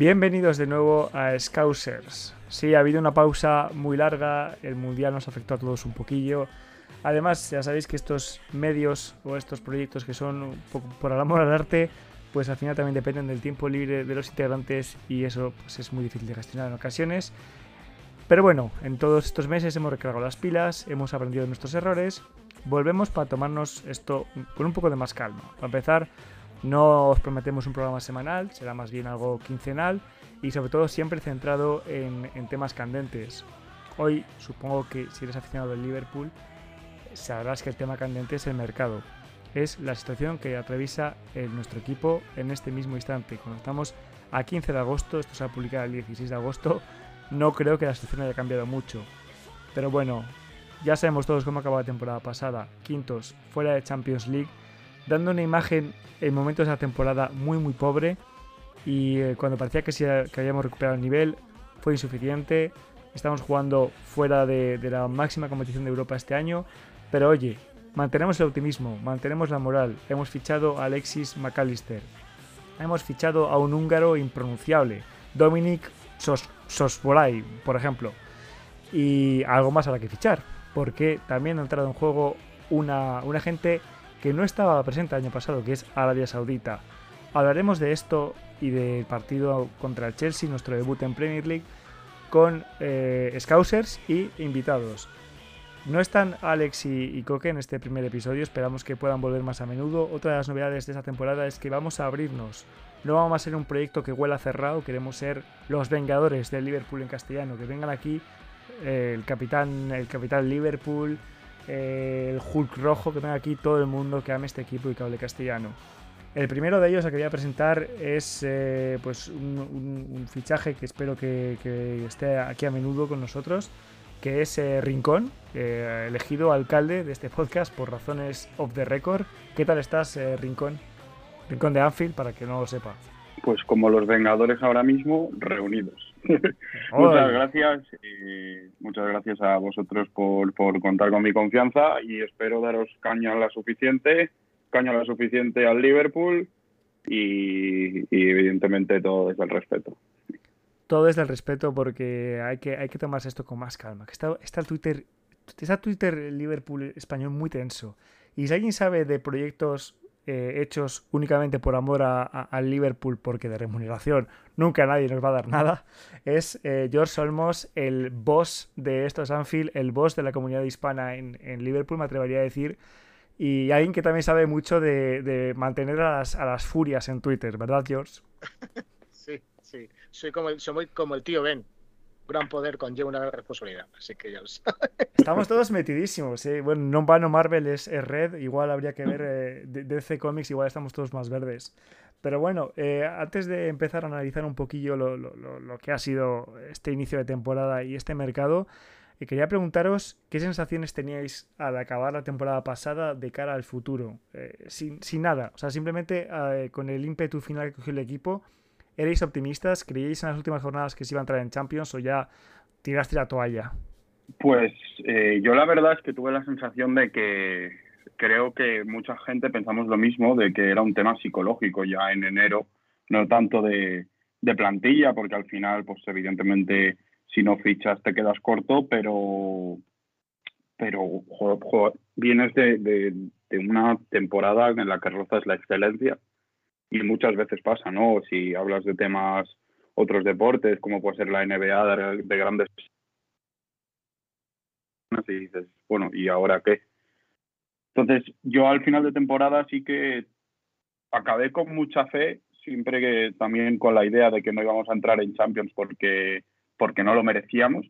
Bienvenidos de nuevo a Scousers. Sí, ha habido una pausa muy larga, el mundial nos afectó a todos un poquillo. Además, ya sabéis que estos medios o estos proyectos que son un poco por el amor al arte, pues al final también dependen del tiempo libre de los integrantes y eso pues, es muy difícil de gestionar en ocasiones. Pero bueno, en todos estos meses hemos recargado las pilas, hemos aprendido de nuestros errores, volvemos para tomarnos esto con un poco de más calma. Para empezar, no os prometemos un programa semanal, será más bien algo quincenal y sobre todo siempre centrado en, temas candentes. Hoy supongo que si eres aficionado del Liverpool sabrás que el tema candente es el mercado. Es la situación que atraviesa nuestro equipo en este mismo instante. Cuando estamos a 15 de agosto, esto se va a publicar el 16 de agosto, no creo que la situación haya cambiado mucho. Pero bueno, ya sabemos todos cómo acabó la temporada pasada. Quintos, fuera de Champions League dando una imagen en momentos de la temporada muy muy pobre y eh, cuando parecía que, que habíamos recuperado el nivel fue insuficiente. Estamos jugando fuera de, la máxima competición de Europa este año, pero oye, mantenemos el optimismo, mantenemos la moral. Hemos fichado a Alexis McAllister, hemos fichado a un húngaro impronunciable, Dominic Sos Sosbolay, por ejemplo, y algo más la que fichar, porque también ha entrado en juego una, una gente que no estaba presente el año pasado, que es Arabia Saudita. Hablaremos de esto y del partido contra el Chelsea, nuestro debut en Premier League, con eh, Scousers y invitados. No están Alex y, Coque en este primer episodio, esperamos que puedan volver más a menudo. Otra de las novedades de esta temporada es que vamos a abrirnos. No vamos a ser un proyecto que huela cerrado, queremos ser los vengadores del Liverpool en castellano, que vengan aquí eh, el capitán, el capitán Liverpool, el Hulk rojo, que tenga aquí todo el mundo que ame este equipo y que hable castellano. El primero de ellos que quería presentar es eh, pues un, fichaje que espero que, esté aquí a menudo con nosotros, que es eh, Rincón, eh, elegido alcalde de este podcast por razones of the record. ¿Qué tal estás, Rincón? Rincón de Anfield, para que no lo sepa. Pues como los Vengadores ahora mismo, reunidos. muchas gracias y muchas gracias a vosotros por, contar con mi confianza y espero daros caña la suficiente, caña la suficiente al Liverpool y, evidentemente todo desde el respeto. Todo desde el respeto porque hay que, hay que tomarse esto con más calma. Que está, está el Twitter, está Twitter Liverpool español muy tenso. Y si alguien sabe de proyectos eh, hechos únicamente por amor al Liverpool, porque de remuneración nunca nadie nos va a dar nada, es eh, George Olmos, el boss de estos Anfield, el boss de la comunidad hispana en, Liverpool, me atrevería a decir, y alguien que también sabe mucho de, mantener a las, a las, furias en Twitter, ¿verdad, George? Sí, sí, soy como el, soy como el tío Ben gran poder conlleva una gran responsabilidad, así que ya lo sabes. Estamos todos metidísimos, ¿eh? Bueno, no vano Marvel es, red, igual habría que ver eh, DC Comics, igual estamos todos más verdes. Pero bueno, eh, antes de empezar a analizar un poquillo lo, que ha sido este inicio de temporada y este mercado, eh, quería preguntaros qué sensaciones teníais al acabar la temporada pasada de cara al futuro, sin, sin, nada, o sea, simplemente con el ímpetu final que cogió el equipo ¿Erais optimistas? ¿Creíais en las últimas jornadas que se iba a entrar en Champions o ya tiraste la toalla? Pues eh, yo la verdad es que tuve la sensación de que creo que mucha gente pensamos lo mismo, de que era un tema psicológico ya en enero, no tanto de, plantilla, porque al final, pues evidentemente, si no fichas te quedas corto, pero, pero vienes de, de, una temporada en la que rozas la excelencia y muchas veces pasa, ¿no? Si hablas de temas, otros deportes, como puede ser la NBA de, grandes... Y dices, bueno, ¿y ahora qué? Entonces, yo al final de temporada sí que acabé con mucha fe, siempre que también con la idea de que no íbamos a entrar en Champions porque, porque no lo merecíamos,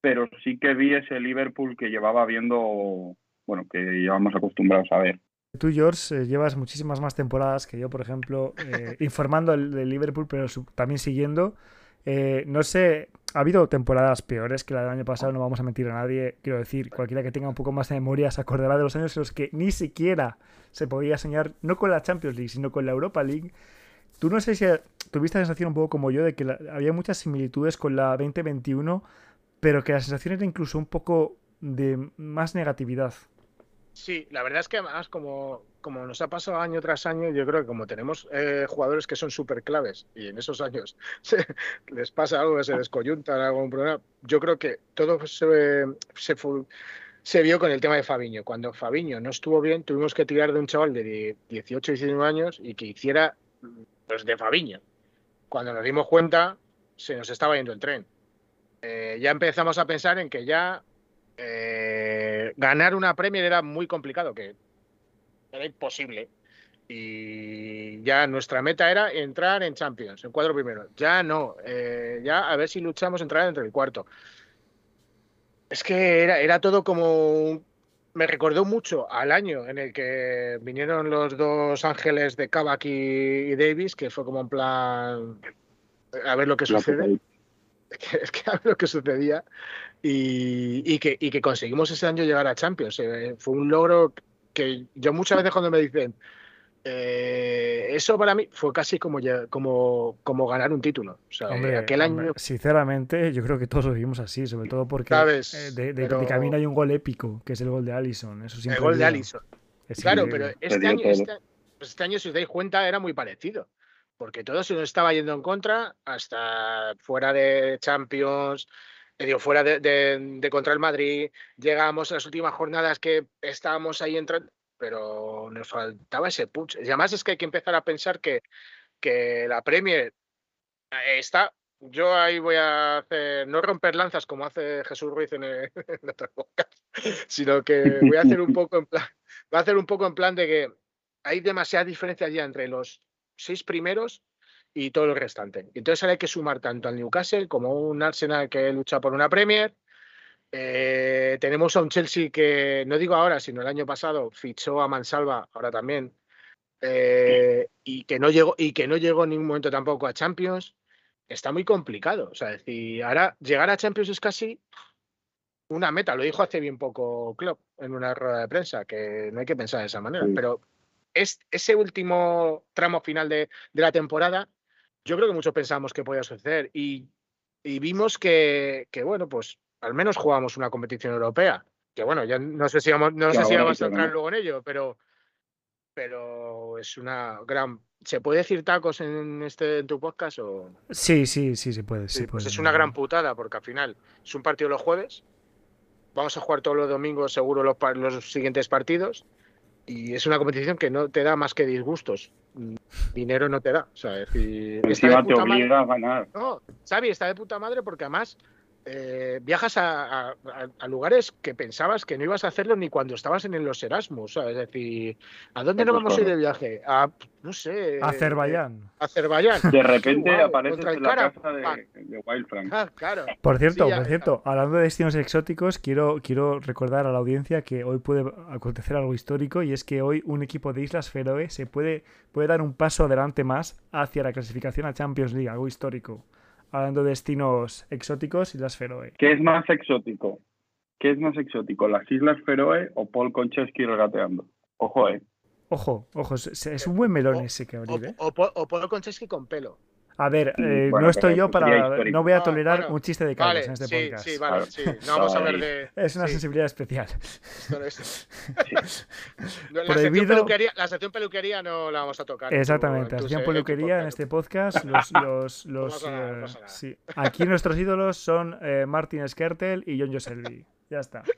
pero sí que vi ese Liverpool que llevaba viendo, bueno, que llevamos acostumbrados a ver. Tú, George, eh, llevas muchísimas más temporadas que yo, por ejemplo, eh, informando del Liverpool, pero también siguiendo. Eh, no sé, ha habido temporadas peores que la del año pasado, no vamos a mentir a nadie. Quiero decir, cualquiera que tenga un poco más de memoria se acordará de los años en los que ni siquiera se podía soñar, no con la Champions League, sino con la Europa League. Tú no sé si tuviste la sensación un poco como yo de que había muchas similitudes con la 2021, pero que la sensación era incluso un poco de más negatividad. Sí, la verdad es que además como, como nos ha pasado año tras año, yo creo que como tenemos eh, jugadores que son súper claves y en esos años les pasa algo, se descoyuntan, algún problema, yo creo que todo se, se, se vio con el tema de Fabiño. Cuando Fabiño no estuvo bien, tuvimos que tirar de un chaval de 18, 19 años y que hiciera los de Fabiño. Cuando nos dimos cuenta, se nos estaba yendo el tren. Eh, ya empezamos a pensar en que ya eh, ganar una Premier era muy complicado, que era imposible. Y ya nuestra meta era entrar en Champions, en cuatro primeros. Ya no, eh, ya a ver si luchamos entrar entre el cuarto. Es que era, era todo como. Me recordó mucho al año en el que vinieron los dos ángeles de Kavak y, Davis, que fue como en plan. A ver lo que sucede. Es que, a ver lo que sucedía. Y, que, y que conseguimos ese año llegar a Champions. Eh, fue un logro que yo muchas veces cuando me dicen eh, eso para mí fue casi como, como, como ganar un título. O sea, aquel año. Sinceramente, yo creo que todos lo vimos así, sobre todo porque eh, de, camino hay un gol épico, que es el gol de Allison. Eso el gol de Allison. claro, pero este año, este, pues este, año, si os dais cuenta, era muy parecido. Porque todo se nos estaba yendo en contra, hasta fuera de Champions, digo, fuera de, de, contra el Madrid. Llegamos a las últimas jornadas que estábamos ahí entrando pero nos faltaba ese punch. Y además es que hay que empezar a pensar que, que la Premier está. Yo ahí voy a hacer, no romper lanzas como hace Jesús Ruiz en, el, podcast, sino que voy a hacer un poco en plan, voy a hacer un poco en plan de que hay demasiada diferencia ya entre los seis primeros y todo el restante. Entonces ahora hay que sumar tanto al Newcastle como un Arsenal que lucha por una Premier, eh, tenemos a un Chelsea que, no digo ahora, sino el año pasado, fichó a Mansalva, ahora también, eh, y, que no llegó, y que no llegó en ningún momento tampoco a Champions. Está muy complicado. O sea, decir, ahora llegar a Champions es casi una meta. Lo dijo hace bien poco Klopp en una rueda de prensa, que no hay que pensar de esa manera. Pero es, ese último tramo final de, de, la temporada, yo creo que muchos pensamos que podía suceder. Y, y vimos que, que, bueno, pues al menos jugamos una competición europea. Que bueno, ya no sé si vamos, no sé si vamos a entrar luego en ello, pero, pero es una gran. ¿Se puede decir tacos en este en tu podcast o? Sí, sí, sí, se puede. Sí, pues es una gran putada, porque al final es un partido los jueves. Vamos a jugar todos los domingos, seguro, los, los siguientes partidos. Y es una competición que no te da más que disgustos. Dinero no te da. O sea, es decir, te obliga a ganar. No, Xavi está de puta madre porque además eh, viajas a, lugares que pensabas que no ibas a hacerlo ni cuando estabas en los Erasmus. Es decir, ¿a dónde nos vamos a ir de viaje? A, no sé. Azerbaiyán. Azerbaiyán. De repente aparece en la casa de, Wild Frank. Ah, claro. Por cierto, por cierto, hablando de destinos exóticos, quiero, quiero recordar a la audiencia que hoy puede acontecer algo histórico y es que hoy un equipo de Islas Feroe se puede, puede dar un paso adelante más hacia la clasificación a Champions League, algo histórico hablando de destinos exóticos, Islas Feroe. ¿Qué es más exótico? ¿Qué es más exótico, las Islas Feroe o Paul Konchesky regateando? Ojo, eh. Ojo, ojo, es, un buen melón ese que abrir, ¿eh? O, o, Paul Konchesky con pelo. A ver, eh, no estoy yo para. No voy a tolerar un chiste de Carlos en este sí, podcast. Sí, vale, sí. No vamos a hablar de. Es una sensibilidad especial. la, sección peluquería, la sección peluquería no la vamos a tocar. Exactamente, la sección peluquería en este podcast. Los, los, los eh, sí. Aquí nuestros ídolos son eh, Martin Skertel y John Joselby. Ya está.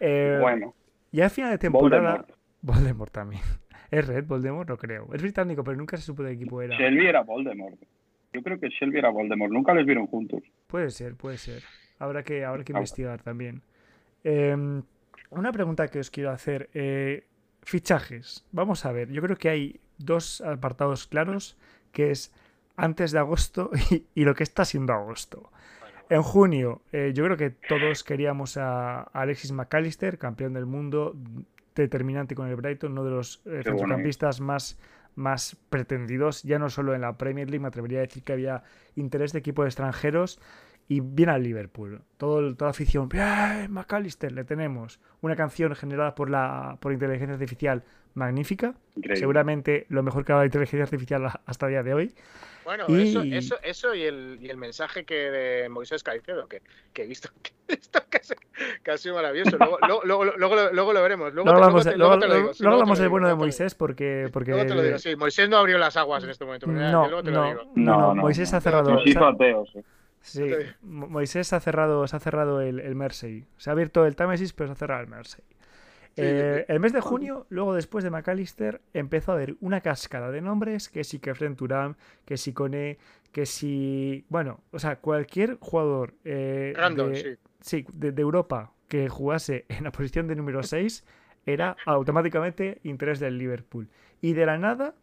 Eh, bueno. Ya a final de temporada. Voldemort también. ¿Es Red Voldemort? No creo. Es británico, pero nunca se supo de qué equipo era. Shelby era Voldemort. Yo creo que Shelby era Voldemort. Nunca les vieron juntos. Puede ser, puede ser. Habrá que, habrá que investigar también. Em, una pregunta que os quiero hacer. Eh, fichajes. Vamos a ver. Yo creo que hay dos apartados claros, que es antes de agosto y, lo que está siendo agosto. En junio, eh, yo creo que todos queríamos a Alexis McAllister, campeón del mundo, determinante con el Brighton, uno de los eh, centrocampistas más, más pretendidos, ya no solo en la Premier League, me atrevería a decir que había interés de equipos extranjeros y viene al Liverpool. Todo, toda afición, ¡Bien, McAllister, le tenemos. Una canción generada por, la, por inteligencia artificial, magnífica. Seguramente lo mejor que ha dado la inteligencia artificial hasta el día de hoy. Bueno, eso, eso, eso y, el, y el mensaje que de Moisés Caicedo, que, que he visto que está casi, casi maravilloso. Luego, luego, luego, luego, lo veremos. Luego, hablamos, hablamos del bueno de Moisés porque, porque... Luego te lo digo, sí. Moisés no abrió las aguas en este momento. No, no, no, no, Moisés ha cerrado... Sí, Moisés ha cerrado, se ha cerrado el, el Mersey. Se ha abierto el Támesis, pero se ha cerrado el Mersey. Eh, el mes de junio, luego después de McAllister, empezó a haber una cascada de nombres, que si Kefren Turam, que si Cone, que si... Bueno, o sea, cualquier jugador eh, de, sí. de, Europa que jugase en la posición de número 6 era automáticamente interés del Liverpool. Y de la nada,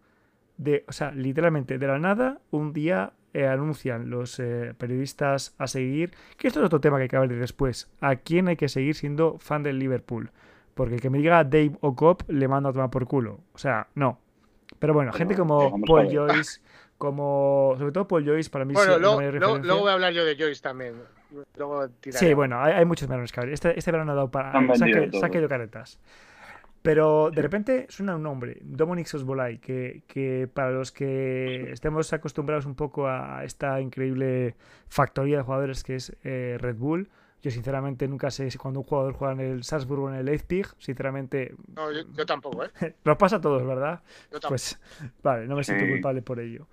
de, o sea, literalmente de la nada, un día eh, anuncian los periodistas a seguir, que esto es otro tema que hay que hablar después, a quién hay que seguir siendo fan del Liverpool. Porque que me diga Dave o Cop le mando a tomar por culo. O sea, no. Pero bueno, gente como Paul Joyce, como. Sobre todo Paul Joyce, para mí bueno, luego, luego, voy a hablar yo de Joyce también. Luego sí, bueno, hay, hay muchos menos que ver. Este, este verano ha dado para. Saque, saque caretas. Pero de repente suena un nombre, Dominic Sosbolay, que, que, para los que estemos acostumbrados un poco a esta increíble factoría de jugadores que es eh, Red Bull, yo sinceramente nunca sé si cuando un jugador juega en el Salzburg o en el Leipzig, sinceramente... No, yo, tampoco, ¿eh? Nos pasa a todos, ¿verdad? Yo tampoco. Pues vale, no me siento culpable por ello.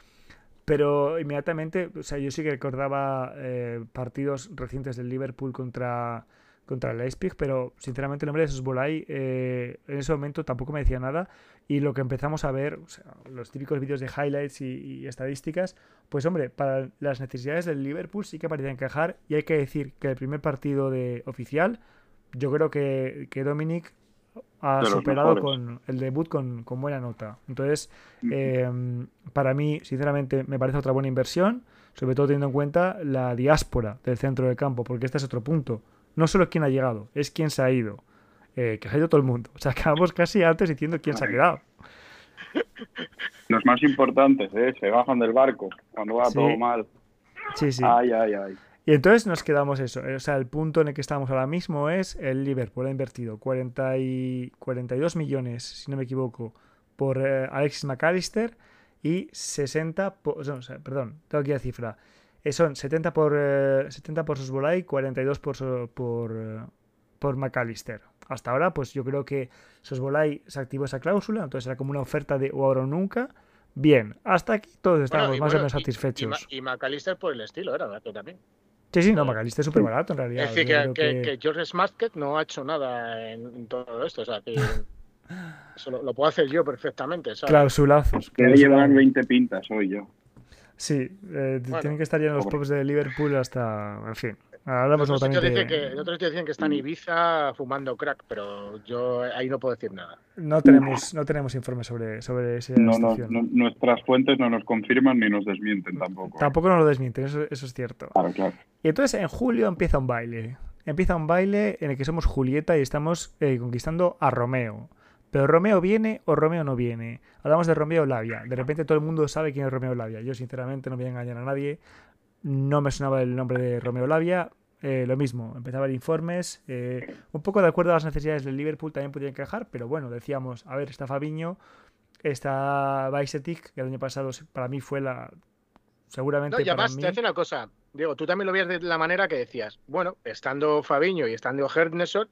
Pero inmediatamente, o sea, yo sí que recordaba eh, partidos recientes del Liverpool contra contra el Leipzig, pero sinceramente el nombre de Sosbolay eh, en ese momento tampoco me decía nada. Y lo que empezamos a ver, los típicos vídeos de highlights y, estadísticas, pues hombre, para las necesidades del Liverpool sí que parecía encajar. Y hay que decir que el primer partido de oficial, yo creo que, que Dominic ha superado con el debut con, buena nota. Entonces, em, para mí, sinceramente, me parece otra buena inversión, sobre todo teniendo en cuenta la diáspora del centro del campo, porque este es otro punto no solo quién ha llegado, es quién se ha ido. Eh, que ha ido todo el mundo. O sea, acabamos casi antes diciendo quién se ha quedado. Los más importantes, ¿eh? Se bajan del barco cuando va todo mal. Sí, sí. Ay, ay, ay. Y entonces nos quedamos eso. O sea, el punto en el que estamos ahora mismo es el Liverpool ha invertido 40 y 42 millones, si no me equivoco, por eh, Alexis McAllister y 60 por, perdón, tengo aquí la cifra. Son 70 por, 70 eh, por Sosbolay, 42 por, por, eh, por McAllister. Hasta ahora, pues yo creo que Sosbolay se activó esa cláusula, entonces era como una oferta de o ahora o nunca. Bien, hasta aquí todos estamos más o menos satisfechos. Y, McAllister por el estilo, era barato también. Sí, sí, no, McAllister es súper barato en realidad. Es decir, que, George Smasket no ha hecho nada en, todo esto, o sea, que eso lo, puedo hacer yo perfectamente. ¿sabes? Clausulazos. Que llevan 20 pintas hoy yo. Sí, eh, tienen que estar ya en los pubs de Liverpool hasta. En fin. Hablamos otros que, otros dicen que está en Ibiza fumando crack, pero yo ahí no puedo decir nada. No tenemos, no tenemos informes sobre, sobre esa no, no, nuestras fuentes no nos confirman ni nos desmienten tampoco. ¿eh? Tampoco nos lo desmienten, eso, eso es cierto. Claro, claro. Y entonces en julio empieza un baile. Empieza un baile en el que somos Julieta y estamos eh, conquistando a Romeo. Pero Romeo viene o Romeo no viene. Hablamos de Romeo Labia. De repente todo el mundo sabe quién es Romeo Labia. Yo sinceramente no voy a engañar a nadie. No me sonaba el nombre de Romeo Labia. Eh, lo mismo, empezaba ver informes. Eh, un poco de acuerdo a las necesidades del Liverpool también podía encajar, pero bueno, decíamos, a ver, está Fabiño, está Baisetic, que el año pasado para mí fue la. Seguramente. No, y además, te hace una cosa, Diego, tú también lo veías de la manera que decías. Bueno, estando Fabiño y estando Hernesson,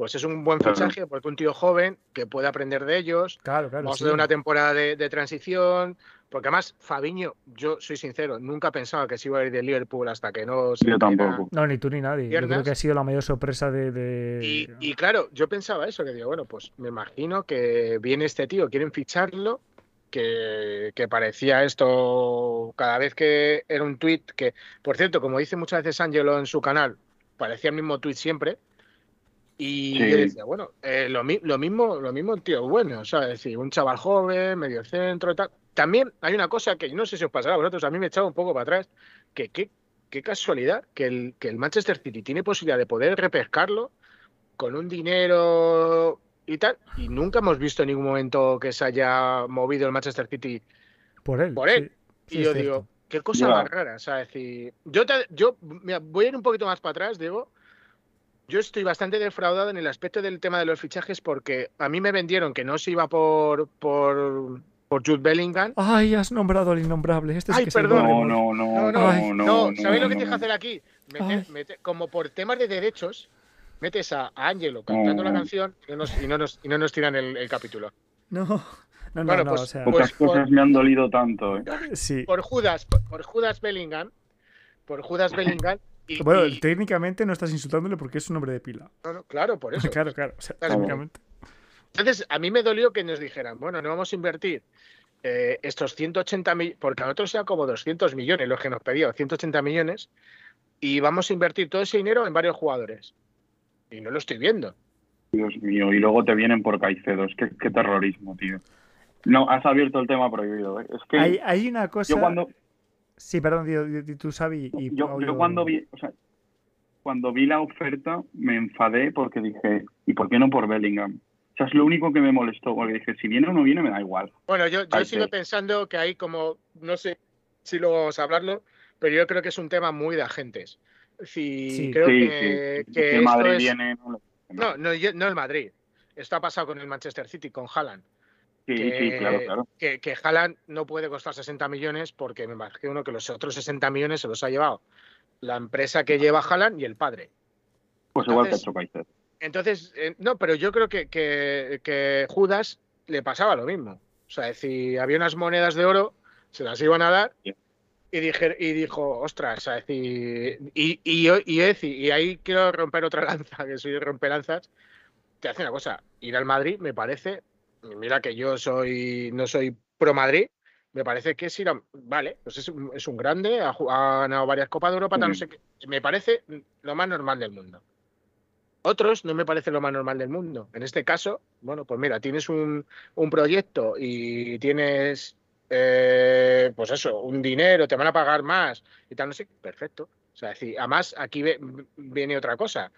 pues es un buen fichaje porque un tío joven que puede aprender de ellos. Claro, claro. Vamos a una temporada de, transición. Porque además, Fabiño, yo soy sincero, nunca pensaba que se iba a ir de Liverpool hasta que no se. Yo tampoco. No, ni tú ni nadie. Yo creo que ha sido la mayor sorpresa de. Y, claro, yo pensaba eso, que digo, bueno, pues me imagino que viene este tío, quieren ficharlo. Que, que parecía esto cada vez que era un tweet que, por cierto, como dice muchas veces Angelo en su canal, parecía el mismo tweet siempre, y yo decía, bueno, eh, lo, mismo, lo mismo tío bueno, o sea, es decir, un chaval joven, medio centro tal. También hay una cosa que no sé si os pasará a vosotros, a mí me echaba un poco para atrás, que qué casualidad que el, que el Manchester City tiene posibilidad de poder repescarlo con un dinero y tal, y nunca hemos visto en ningún momento que se haya movido el Manchester City por él. Por él. y yo digo, qué cosa más rara, o sea, es decir, yo, yo voy a ir un poquito más para atrás, digo, yo estoy bastante defraudado en el aspecto del tema de los fichajes porque a mí me vendieron que no se iba por, por, por Jude Bellingham. Ay, has nombrado al innombrable. Este Ay, perdón. No, no, no, no, no, ¿Sabéis lo que tienes que hacer aquí? como por temas de derechos, metes a Angelo cantando la canción y no nos, y no nos, y no nos tiran el, capítulo. No. No, no, no, pues, o sea, pocas pues cosas me han dolido tanto. ¿eh? Sí. Por Judas, por, Judas Bellingham, por Judas Bellingham. Y, bueno, técnicamente no estás insultándole porque es un nombre de pila. No, no, claro, por eso. claro, claro. O sea, técnicamente. Entonces, a mí me dolió que nos dijeran, bueno, no vamos a invertir eh, estos 180 millones, porque a nosotros sea como 200 millones los que nos pedían, 180 millones, y vamos a invertir todo ese dinero en varios jugadores. Y no lo estoy viendo. Dios mío, y luego te vienen por Caicedo. Es que qué terrorismo, tío. No, has abierto el tema prohibido. ¿eh? Es que hay, hay, una cosa. Yo cuando. Sí, perdón, tú sabes. Y yo, yo, cuando vi. O sea, cuando vi la oferta me enfadé porque dije, ¿y por qué no por Bellingham? O sea, es lo único que me molestó, porque dije, si viene o no viene, me da igual. Bueno, yo, yo sigo pensando que hay como, no sé si luego vamos a hablarlo, pero yo creo que es un tema muy de agentes. Sí, creo que, el Madrid viene. No, no, no, el Madrid. Esto ha pasado con el Manchester City, con Haaland. Sí, que, sí, claro, claro. Que, que Haaland no puede costar 60 millones porque me imagino que los otros 60 millones se los ha llevado la empresa que lleva Haaland y el padre. Pues igual que Kaiser. Entonces, eh, no, pero yo creo que, que, Judas le pasaba lo mismo. O sea, si había unas monedas de oro, se las iban a dar y, dije, y dijo, ostras, o y, y, y, y, ahí quiero romper otra lanza, que soy de romper lanzas, te hace una cosa, ir al Madrid me parece, mira que yo soy no soy pro Madrid, me parece que es ir a, vale, pues es, un grande, ha, ganado varias Copas de Europa, no sé qué, me parece lo más normal del mundo. Otros no me parece lo más normal del mundo. En este caso, bueno, pues mira, tienes un, un proyecto y tienes eh, pues eso, un dinero, te van a pagar más y tal, no sé, perfecto. O sea, decir, además aquí viene otra cosa,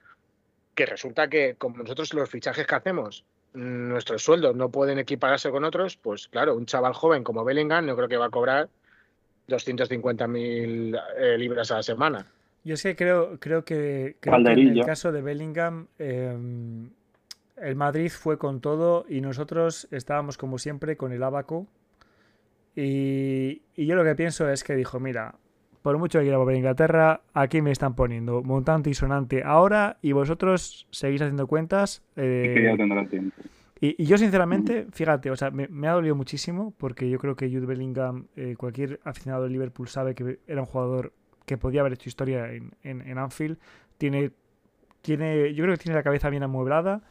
que resulta que como nosotros los fichajes que hacemos, nuestros sueldos no pueden equipararse con otros, pues claro, un chaval joven como Bellingham no creo que va a cobrar 250.000 eh, libras a la semana. Yo es que creo, creo que, en el caso de Bellingham, em, el Madrid fue con todo y nosotros estábamos como siempre con el abaco y, yo lo que pienso es que dijo, mira, por mucho que quiera volver a Inglaterra, aquí me están poniendo montante y sonante ahora y vosotros seguís haciendo cuentas. Eh, y, yo sinceramente, fíjate, o sea, me, ha dolido muchísimo porque yo creo que Jude Bellingham, eh, cualquier aficionado de Liverpool sabe que era un jugador que podía haber hecho historia en, Anfield. Tiene, tiene, yo creo que tiene la cabeza bien amueblada.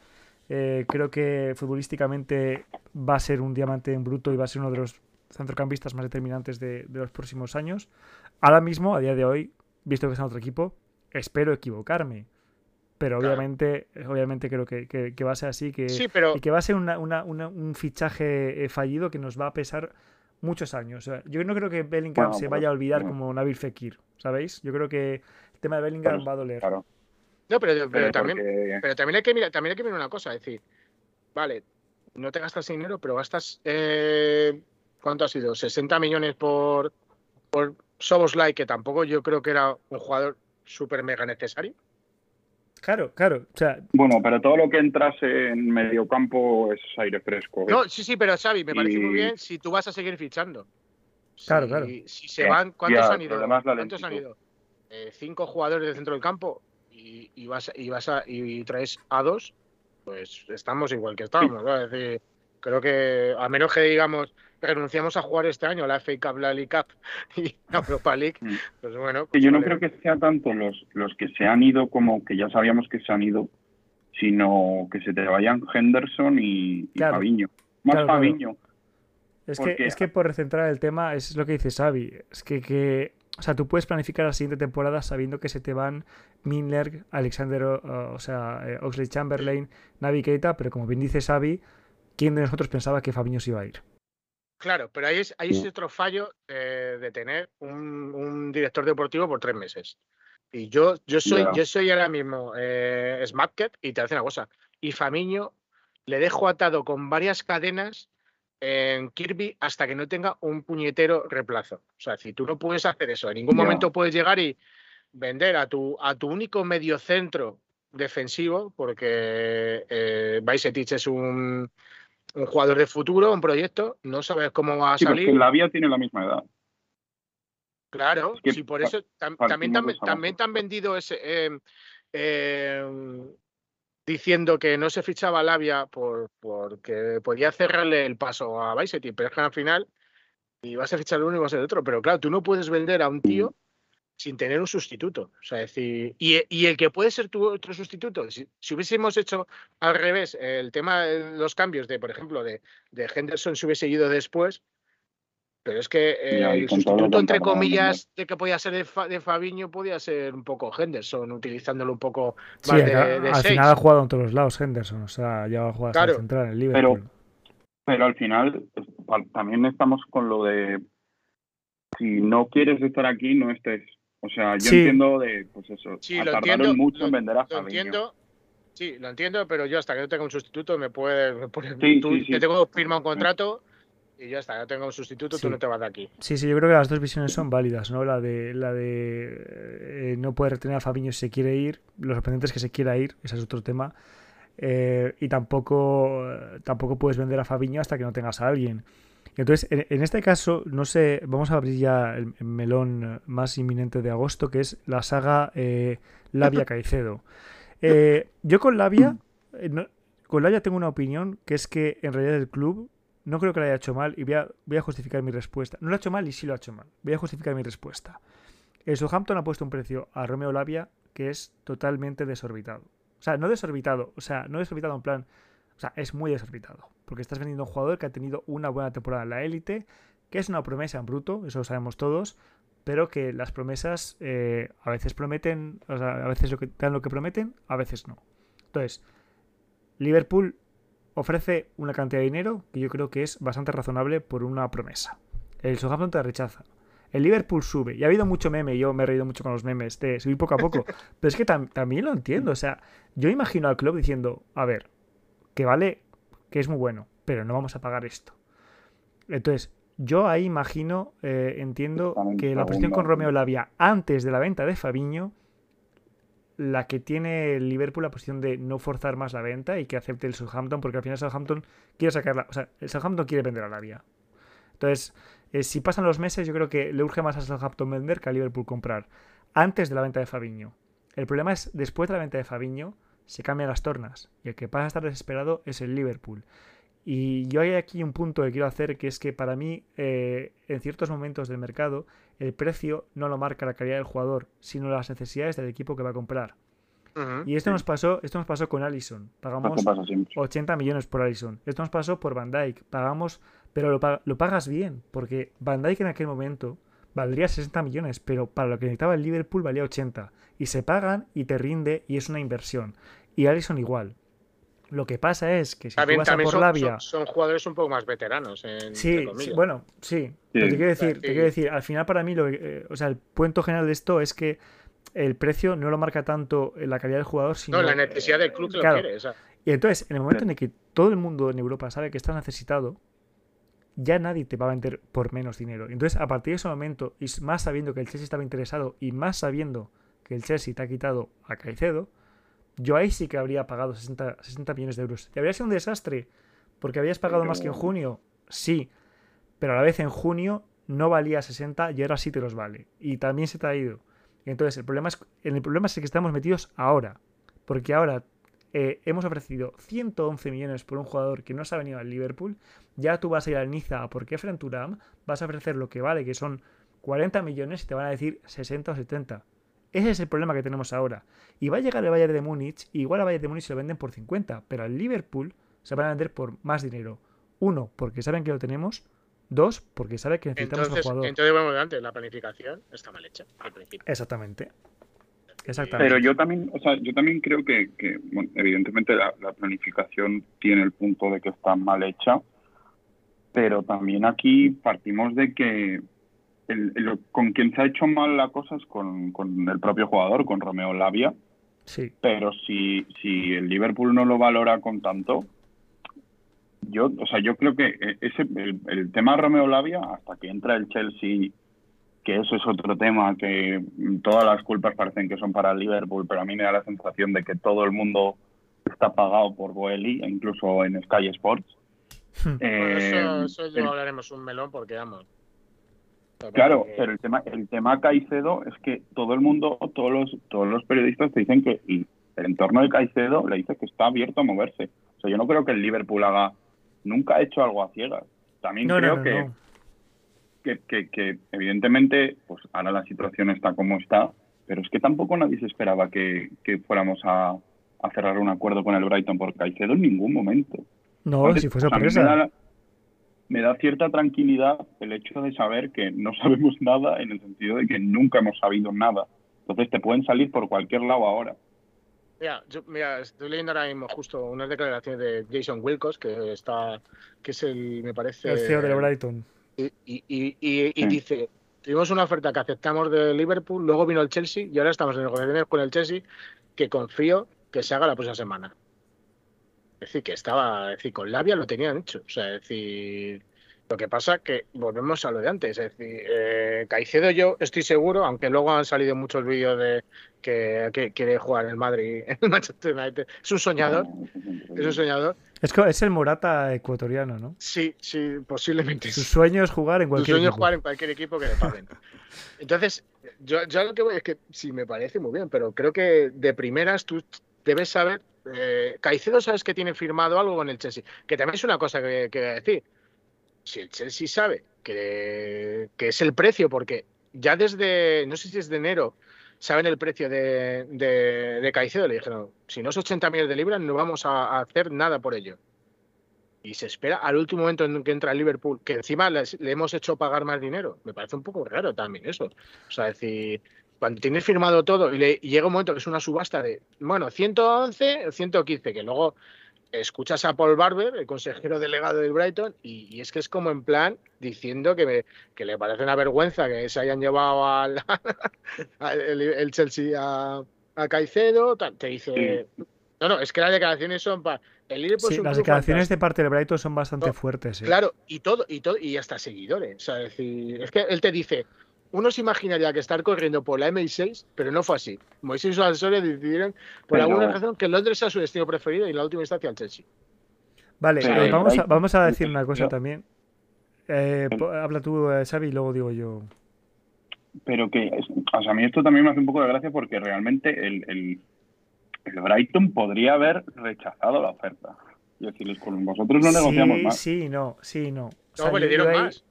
Eh, creo que futbolísticamente va a ser un diamante en bruto y va a ser uno de los centrocampistas más determinantes de, los próximos años. Ahora mismo, a día de hoy, visto que está en otro equipo, espero equivocarme. Pero obviamente, obviamente creo que, va a ser así que, y que va a ser un fichaje eh, fallido que nos va a pesar muchos años. yo no creo que Bellingham se vaya a olvidar como Nabil Fekir, ¿sabéis? Yo creo que el tema de Bellingham va a doler. No, pero, también, pero también, hay que mirar, también hay que mirar una cosa, es decir, vale, no te gastas dinero, pero gastas eh, ¿cuánto ha sido? 60 millones por, por Soboslai, que tampoco yo creo que era un jugador súper mega necesario. Claro, claro. O sea... Bueno, pero todo lo que entrase en medio campo es aire fresco. ¿eh? No, sí, sí, pero Xavi, me parece muy bien si tú vas a seguir fichando. Claro, claro. Si se van, ¿cuántos han ido? ¿Cuántos han ido? Eh, cinco jugadores del centro del campo y, vas, y, vas a, y traes a dos, pues estamos igual que estamos. Es decir, creo que a menos que digamos renunciamos a jugar este año la FA Cup, la League Cup y la Europa League, mm. pues bueno. Pues yo no creo que sea tanto los, los que se han ido como que ya sabíamos que se han ido, sino que se te vayan Henderson y, Fabiño. Más Fabiño. Es, que, es que por recentrar el tema, es lo que dice Xavi, es que, que o sea, tú puedes planificar la siguiente temporada sabiendo que se te van Minler, Alexander, o sea, eh, Oxley Chamberlain, Navi Keita, pero como bien dice Xavi, ¿quién de nosotros pensaba que Fabiño se iba a ir? Claro, pero ahí es, ahí es otro fallo eh, de tener un, director deportivo por tres meses. Y yo, yo soy, yo soy ahora mismo eh, y te hace una cosa. Y Famiño le dejo atado con varias cadenas en Kirby hasta que no tenga un puñetero reemplazo. O sea, si tú no puedes hacer eso, en ningún momento puedes llegar y vender a tu, a tu único mediocentro defensivo, porque eh, es un, un, jugador de futuro, un proyecto, no sabes cómo va a salir. Porque Lavia tiene la misma edad. Claro, sí, por eso también, también, te han vendido ese. Eh, eh, diciendo que no se fichaba Lavia por, porque podía cerrarle el paso a Bicetti, pero es que al final y vas a fichar uno y vas a ser otro. Pero claro, tú no puedes vender a un tío sin tener un sustituto. O sea, decir, y, el que puede ser tu otro sustituto, si, hubiésemos hecho al revés el tema de los cambios de, por ejemplo, de, de Henderson se hubiese ido después, pero es que el sustituto, entre comillas, de que podía ser de, de, Fabiño, podía ser un poco Henderson, utilizándolo un poco más de, Al final ha jugado en todos los lados Henderson, o sea, ya va a jugar claro. central en el Liverpool. Pero, pero al final también estamos con lo de si no quieres estar aquí, no estés. O sea, yo entiendo de, pues eso, sí, lo entiendo, mucho en vender a Lo entiendo, sí, lo entiendo, pero yo hasta que no tenga un sustituto me puede, me te tengo firmado un contrato y ya está, no tengo un sustituto, tú no te vas de aquí. Sí, sí, yo creo que las dos visiones son válidas, ¿no? La de la de eh, no poder retener a Fabiño si se quiere ir, lo sorprendente es que se quiera ir, ese es otro tema. Eh, y tampoco, tampoco puedes vender a Fabiño hasta que no tengas a alguien. Entonces, en, este caso, no sé, vamos a abrir ya el, melón más inminente de agosto, que es la saga eh, Labia Caicedo. Eh, yo con Labia, con Labia tengo una opinión, que es que en realidad el club no creo que lo haya hecho mal y voy a, voy a justificar mi respuesta. No lo ha hecho mal y sí lo ha hecho mal. Voy a justificar mi respuesta. El Southampton ha puesto un precio a Romeo Labia que es totalmente desorbitado. O sea, no desorbitado, o sea, no desorbitado en plan, o sea, es muy desorbitado, porque estás vendiendo a un jugador que ha tenido una buena temporada en la élite, que es una promesa en bruto, eso lo sabemos todos, pero que las promesas eh, a veces prometen, o sea, a veces lo que, dan lo que prometen, a veces no. Entonces, Liverpool ofrece una cantidad de dinero que yo creo que es bastante razonable por una promesa. El Southampton te rechaza. El Liverpool sube. Y ha habido mucho meme, yo me he reído mucho con los memes de subir poco a poco. pero es que también lo entiendo. O sea, yo imagino al club diciendo, a ver, que vale, que es muy bueno, pero no vamos a pagar esto. Entonces, yo ahí imagino, eh, entiendo que la posición con Romeo Lavia antes de la venta de Fabiño, la que tiene Liverpool la posición de no forzar más la venta y que acepte el Southampton, porque al final Southampton quiere sacarla, o sea, el Southampton quiere vender a Lavia. Entonces, eh, si pasan los meses, yo creo que le urge más a Southampton vender que a Liverpool comprar. Antes de la venta de Fabiño. El problema es, después de la venta de Fabiño, se cambian las tornas. Y el que pasa a estar desesperado es el Liverpool. Y yo hay aquí un punto que quiero hacer, que es que para mí, eh, en ciertos momentos del mercado, el precio no lo marca la calidad del jugador, sino las necesidades del equipo que va a comprar. y esto nos pasó, esto nos pasó con Allison. Pagamos 80 millones por Allison. Esto nos pasó por Van Dyke. Pagamos pero lo, pagas bien, porque Van Dijk en aquel momento valdría 60 millones, pero para lo que necesitaba el Liverpool valía 80. Y se pagan y te rinde y es una inversión. Y Alisson igual. Lo que pasa es que si tú vas a por son, Son, jugadores un poco más veteranos. sí, bueno, sí. Pero te quiero decir, te quiero decir, al final para mí, lo, eh, o sea, el punto general de esto es que el precio no lo marca tanto la calidad del jugador, sino. No, la necesidad del club que lo quiere. Y entonces, en el momento en el que todo el mundo en Europa sabe que estás necesitado, ya nadie te va a vender por menos dinero. Entonces, a partir de ese momento, y más sabiendo que el Chelsea estaba interesado, y más sabiendo que el Chelsea te ha quitado a Caicedo, yo ahí sí que habría pagado 60, 60 millones de euros. ¿Te habría sido un desastre? Porque habías pagado más que en junio. Sí, pero a la vez en junio no valía 60 y ahora sí te los vale. Y también se te ha ido. entonces, el problema es, el problema es que estamos metidos ahora. Porque ahora eh, hemos ofrecido 111 millones por un jugador que no se ha venido al Liverpool. Ya tú vas a ir al Niza porque Kefren Turam, vas a ofrecer lo que vale, que son 40 millones y te van a decir 60 o 70. Ese es el problema que tenemos ahora. Y va a llegar el Bayern de Múnich, y igual al Bayern de Múnich se lo venden por 50, pero al Liverpool se van a vender por más dinero. Uno, porque saben que lo tenemos. Dos, porque saben que necesitamos un jugador. Entonces, vamos antes, la planificación está mal hecha al principio. Exactamente. Pero yo también, o sea, yo también creo que, evidentemente la, planificación tiene el punto de que está mal hecha, pero también aquí partimos de que con quien se ha hecho mal la cosa es con, el propio jugador, con Romeo Lavia. Sí. Pero si, si el Liverpool no lo valora con tanto, yo, o sea, yo creo que ese, el, el tema Romeo Lavia, hasta que entra el Chelsea que eso es otro tema, que todas las culpas parecen que son para el Liverpool, pero a mí me da la sensación de que todo el mundo está pagado por Boeli, incluso en Sky Sports. Hmm. Eh, eso, eso hablaremos un melón porque vamos. Claro, pero el tema, el tema Caicedo es que todo el mundo, todos los, todos los periodistas te dicen que el, entorno de Caicedo le dice que está abierto a moverse. O sea, yo no creo que el Liverpool haga, nunca ha hecho algo a ciegas. También creo que que, que, evidentemente, pues ahora la situación está como está, pero es que tampoco nadie se esperaba que, fuéramos a, cerrar un acuerdo con el Brighton por Caicedo en ningún momento. No, si fue sorpresa. me, da, cierta tranquilidad el hecho de saber que no sabemos nada en el sentido de que nunca hemos sabido nada. Entonces te pueden salir por cualquier lado ahora. Mira, yo, mira, estoy leyendo ahora mismo justo unas declaraciones de Jason Wilcos, que está, que es el, me parece... El CEO del Brighton y, dice, tuvimos una oferta que aceptamos de Liverpool, luego vino el Chelsea y ahora estamos en negociaciones con el Chelsea que confío que se haga la próxima semana. Es decir, que estaba, es decir, con labia lo tenían hecho. O sea, es decir, lo que pasa que volvemos a lo de antes. Es decir, eh, Caicedo yo estoy seguro, aunque luego han salido muchos vídeos de que, quiere jugar en el Madrid, en el Manchester United. Es un soñador. Es un soñador. Es, es el Morata ecuatoriano, ¿no? Sí, sí, posiblemente. Su sueño es jugar en cualquier Su sueño es jugar en cualquier equipo que le paguen. Entonces, yo, lo que voy es que sí me parece muy bien, pero creo que de primeras tú debes saber. Eh, Caicedo sabes que tiene firmado algo con el Chelsea, que también es una cosa que, que decir. Si el Chelsea sabe que, que es el precio, porque ya desde, no sé si es de enero, saben el precio de, de, Caicedo. Le dijeron, si no es 80 millones de libras, no vamos a, hacer nada por ello. Y se espera al último momento en que entra el Liverpool, que encima le hemos hecho pagar más dinero. Me parece un poco raro también eso. O sea, decir, cuando tienes firmado todo y, le, llega un momento que es una subasta de, bueno, 111, 115, que luego escuchas a Paul Barber, el consejero delegado del Brighton, y, es que es como en plan diciendo que, que, le parece una vergüenza que se hayan llevado al, el, Chelsea a, Caicedo. Te dice. No, no, es que las declaraciones son para. El sí, las declaraciones de parte del Brighton son bastante fuertes. ¿eh? Claro, y todo, y todo, y hasta seguidores. O sea, decir, es que él te dice, uno se imaginaría que estar corriendo por la M6, pero no fue así. Moisés y sus asesores decidieron, por alguna razón, que Londres sea su destino preferido y en la última instancia el Chelsea. Vale, vamos, a, vamos a decir una cosa también. Eh, habla tú, eh, Xavi, y luego digo yo. Pero que, o sea, a mí esto también me hace un poco de gracia porque realmente el, el, el Brighton podría haber rechazado la oferta. Y decirles, con vosotros no negociamos más. Sí, no, sí, no. no, pues le dieron más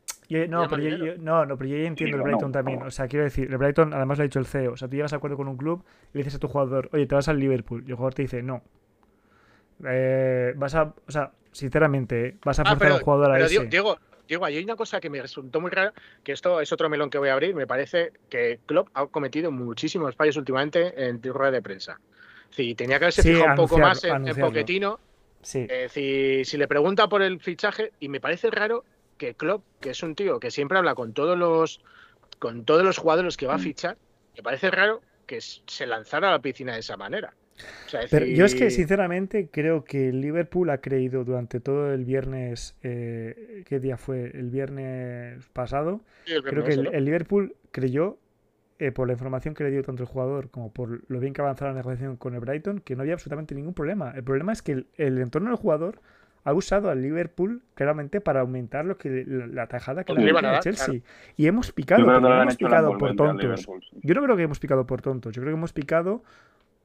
no, pero yo, no, no, pero yo entiendo el Brighton también. O sea, quiero decir, el Brighton, además lo ha dicho el CEO. O sea, tú llegas a acuerdo con un club y le dices a tu jugador, oye, te vas al Liverpool. Y el jugador te dice, no. Eh, vas a, o sea, sinceramente, vas a ah, forzar a un jugador a pero ese. Diego, Diego, hay una cosa que me resultó muy rara, que esto es otro melón que voy a abrir. Me parece que Klopp ha cometido muchísimos fallos últimamente en rueda de prensa. Sí, tenía que haberse fijado un poco más en, en Poquetino. Sí. si le pregunta por el fichaje, y me parece raro que Klopp, que es un tío que siempre habla con todos los con todos los jugadores que va a mm. fichar, me parece raro que se lanzara a la piscina de esa manera. Pero yo es que sinceramente creo que el Liverpool ha creído durante todo el viernes, eh, ¿qué día fue? El viernes pasado. creo que el, Liverpool creyó, eh, por la información que le dio tanto el jugador como por lo bien que avanzó la negociación con el Brighton, que no había absolutamente ningún problema. El problema es que el entorno del jugador ha usado al Liverpool claramente para aumentar lo que la, tajada que le ha a Chelsea. Y hemos picado, hemos picado por tontos. Yo no creo que hemos picado por tontos, yo creo que hemos picado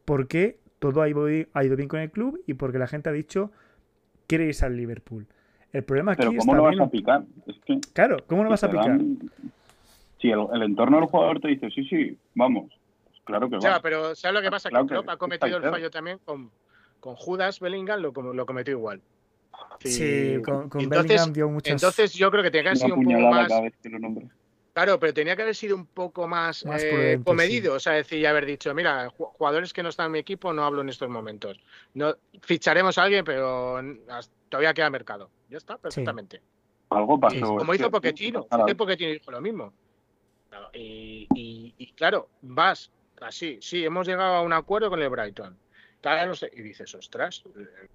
porque todo ha ido, bien con el club y porque la gente ha dicho quiere irse al Liverpool. El problema aquí Pero ¿cómo no vas a picar? claro, ¿cómo no vas a picar? Si el, entorno del jugador te dice, sí, sí, vamos, pues claro que va. pero ¿sabes lo que pasa? que Klopp ha cometido el fallo también con, con Judas Bellingham, lo, lo cometió igual. Sí, con, entonces, dio muchas. Entonces yo creo que tenía que haber sido un poco más. Claro, pero tenía que haber sido un poco más, eh, comedido, o sea, decir, y haber dicho, mira, jugadores que no están en mi equipo no hablo en estos momentos. No ficharemos a alguien, pero todavía queda mercado. Ya está, perfectamente. Algo pasó. como hizo Poquetino, Poquetino dijo lo mismo. y, y, claro, vas así, sí, hemos llegado a un acuerdo con el Brighton y dices, ostras,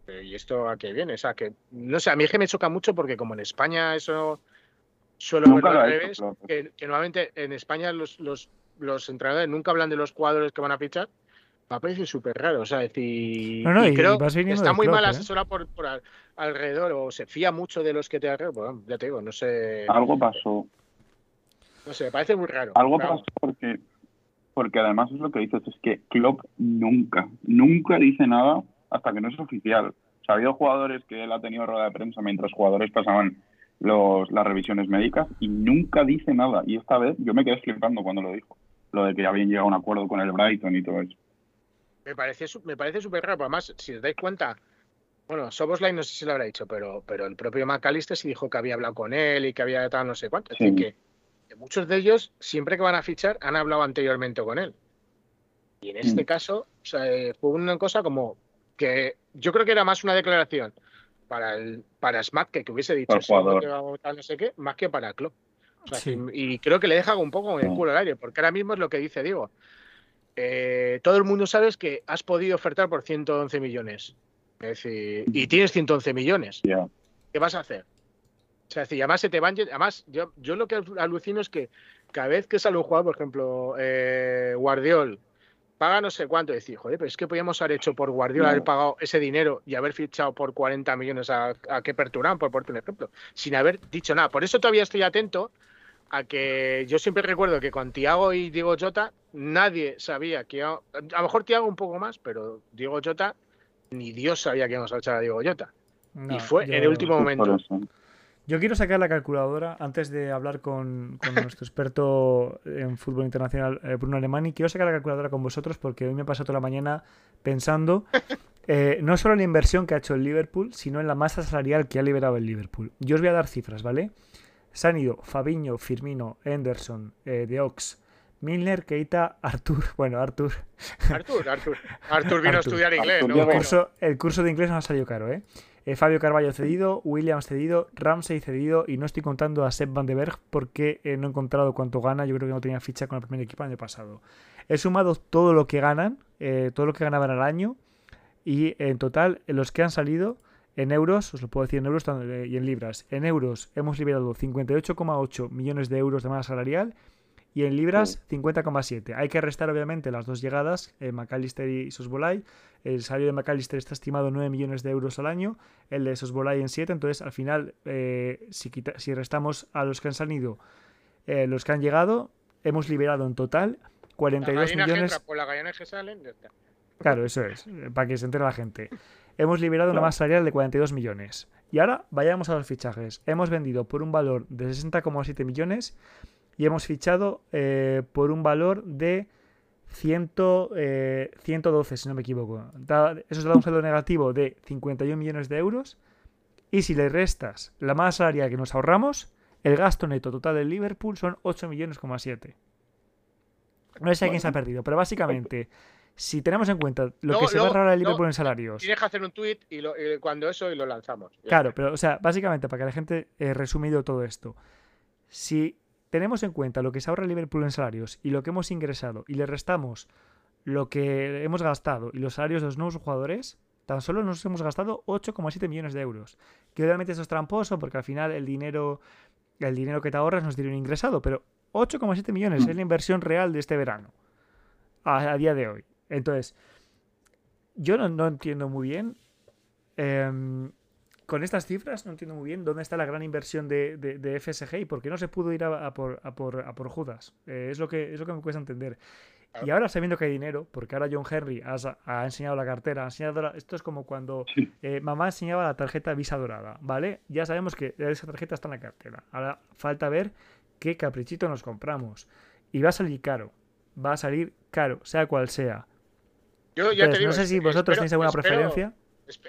eh, ¿y esto a qué viene? O sea, que, no sé, a mí es que me choca mucho porque como en España eso suelo verlo al revés, que, normalmente en España los, los, los entrenadores nunca hablan de los jugadores que van a fichar, me parece súper raro. O sea, decir, no, no, y creo que está muy mal ¿eh? asesorado por, alrededor o se fía mucho de los que te alrededor. Bueno, ya te digo, no sé. Algo pasó. No sé, me parece muy raro. Algo pasó porque, porque además es lo que dices, es que Klopp nunca, nunca dice nada hasta que no es oficial. O sea, ha habido jugadores que él ha tenido rueda de prensa mientras jugadores pasaban los, las revisiones médicas y nunca dice nada. Y esta vez yo me quedé flipando cuando lo dijo. Lo de que habían llegado a un acuerdo con el Brighton y todo eso. Me parece, me parece súper raro. Además, si os dais cuenta, bueno, Soboslai no sé si lo habrá dicho, pero, pero el propio McAllister sí dijo que había hablado con él y que había tal no sé cuánto. Es decir, que, muchos de ellos, siempre que van a fichar, han hablado anteriormente con él. Y en este mm. caso, fue una cosa como que yo creo que era más una declaración para el para Smack que, hubiese dicho no sé qué, más que para Klopp. y, creo que le deja un poco en el culo al aire, porque ahora mismo es lo que dice Diego. Eh, todo el mundo sabe que has podido ofertar por 111 millones. Es decir, y tienes 111 millones. ¿Qué vas a hacer? O sea, además se te van. Además, yo, yo lo que alucino es que cada vez que sale un jugador, por ejemplo, eh, Guardiol, paga no sé cuánto, decir, joder, pero es que podíamos haber hecho por Guardiola, haber pagado ese dinero y haber fichado por 40 millones a, a que Perturán, por ponerte un ejemplo, sin haber dicho nada. Por eso todavía estoy atento a que yo siempre recuerdo que con Tiago y Diego Jota nadie sabía que a, a lo mejor Tiago un poco más, pero Diego Jota ni Dios sabía que íbamos a echar a Diego Jota. y fue en el último momento. Yo quiero sacar la calculadora antes de hablar con, nuestro experto en fútbol internacional, eh, Bruno Alemani. Quiero sacar la calculadora con vosotros porque hoy me he pasado toda la mañana pensando eh, no solo en la inversión que ha hecho el Liverpool, sino en la masa salarial que ha liberado el Liverpool. Yo os voy a dar cifras, ¿vale? Se han ido Fabiño, Firmino, Henderson, eh, De Ox, Milner, Keita, Artur. Bueno, Artur. Artur, Artur. Artur vino a estudiar inglés, ¿no? El curso, el curso, de inglés nos ha salido caro, ¿eh? Eh Fabio Carballo cedido, Williams cedido, Ramsey cedido y no estoy contando a Sepp Van de Berg porque eh, no he encontrado cuánto gana. Yo creo que no tenía ficha con el primer equipo el año pasado. He sumado todo lo que ganan, todo lo que ganaban al año y en total los que han salido en euros, os lo puedo decir en euros y en libras. En euros hemos liberado 58,8 millones de euros de masa salarial y en libras 50,7. Hay que restar obviamente las dos llegadas, eh, McAllister y Sosbolay. El salario de McAllister está estimado en 9 millones de euros al año, el de Sosbolay en 7. Entonces, al final, eh, si, si, restamos a los que han salido, eh, los que han llegado, hemos liberado en total 42 millones. por la que salen, Claro, eso es, para que se entere la gente hemos liberado una masa salarial de 42 millones. Y ahora vayamos a los fichajes. Hemos vendido por un valor de 60,7 millones y hemos fichado eh, por un valor de 112, eh, si no me equivoco. eso da un saldo negativo de 51 millones de euros. Y si le restas la masa salarial que nos ahorramos, el gasto neto total del Liverpool son 8 millones, 7. No sé a quién se ha perdido, pero básicamente si tenemos en cuenta lo que se va a ahorrar el Liverpool en salarios. Tienes que hacer un tweet y, cuando eso y lo lanzamos. Claro, pero o sea, básicamente para que la gente he resumido todo esto. Si tenemos en cuenta lo que se ahorra Liverpool en salarios y lo que hemos ingresado y le restamos lo que hemos gastado y los salarios de los nuevos jugadores, tan solo nos hemos gastado 8,7 millones de euros. Que obviamente eso es tramposo porque al final el dinero, el dinero que te ahorras no es dinero ingresado, pero 8,7 millones es la inversión real de este verano a día de hoy. Entonces, yo no, entiendo muy bien. Em, con estas cifras no entiendo muy bien dónde está la gran inversión de, de, FSG y por qué no se pudo ir a, por, a por, Judas. Eh, es, lo que, es lo que me cuesta entender. Y ahora sabiendo que hay dinero, porque ahora John Henry ha, enseñado la cartera, ha enseñado esto es como cuando eh, mamá enseñaba la tarjeta Visa Dorada, ¿vale? Ya sabemos que esa tarjeta está en la cartera. Ahora falta ver qué caprichito nos compramos. Y va a salir caro, va a salir caro, sea cual sea. Yo ya te digo, no sé si vosotros tenéis alguna preferencia.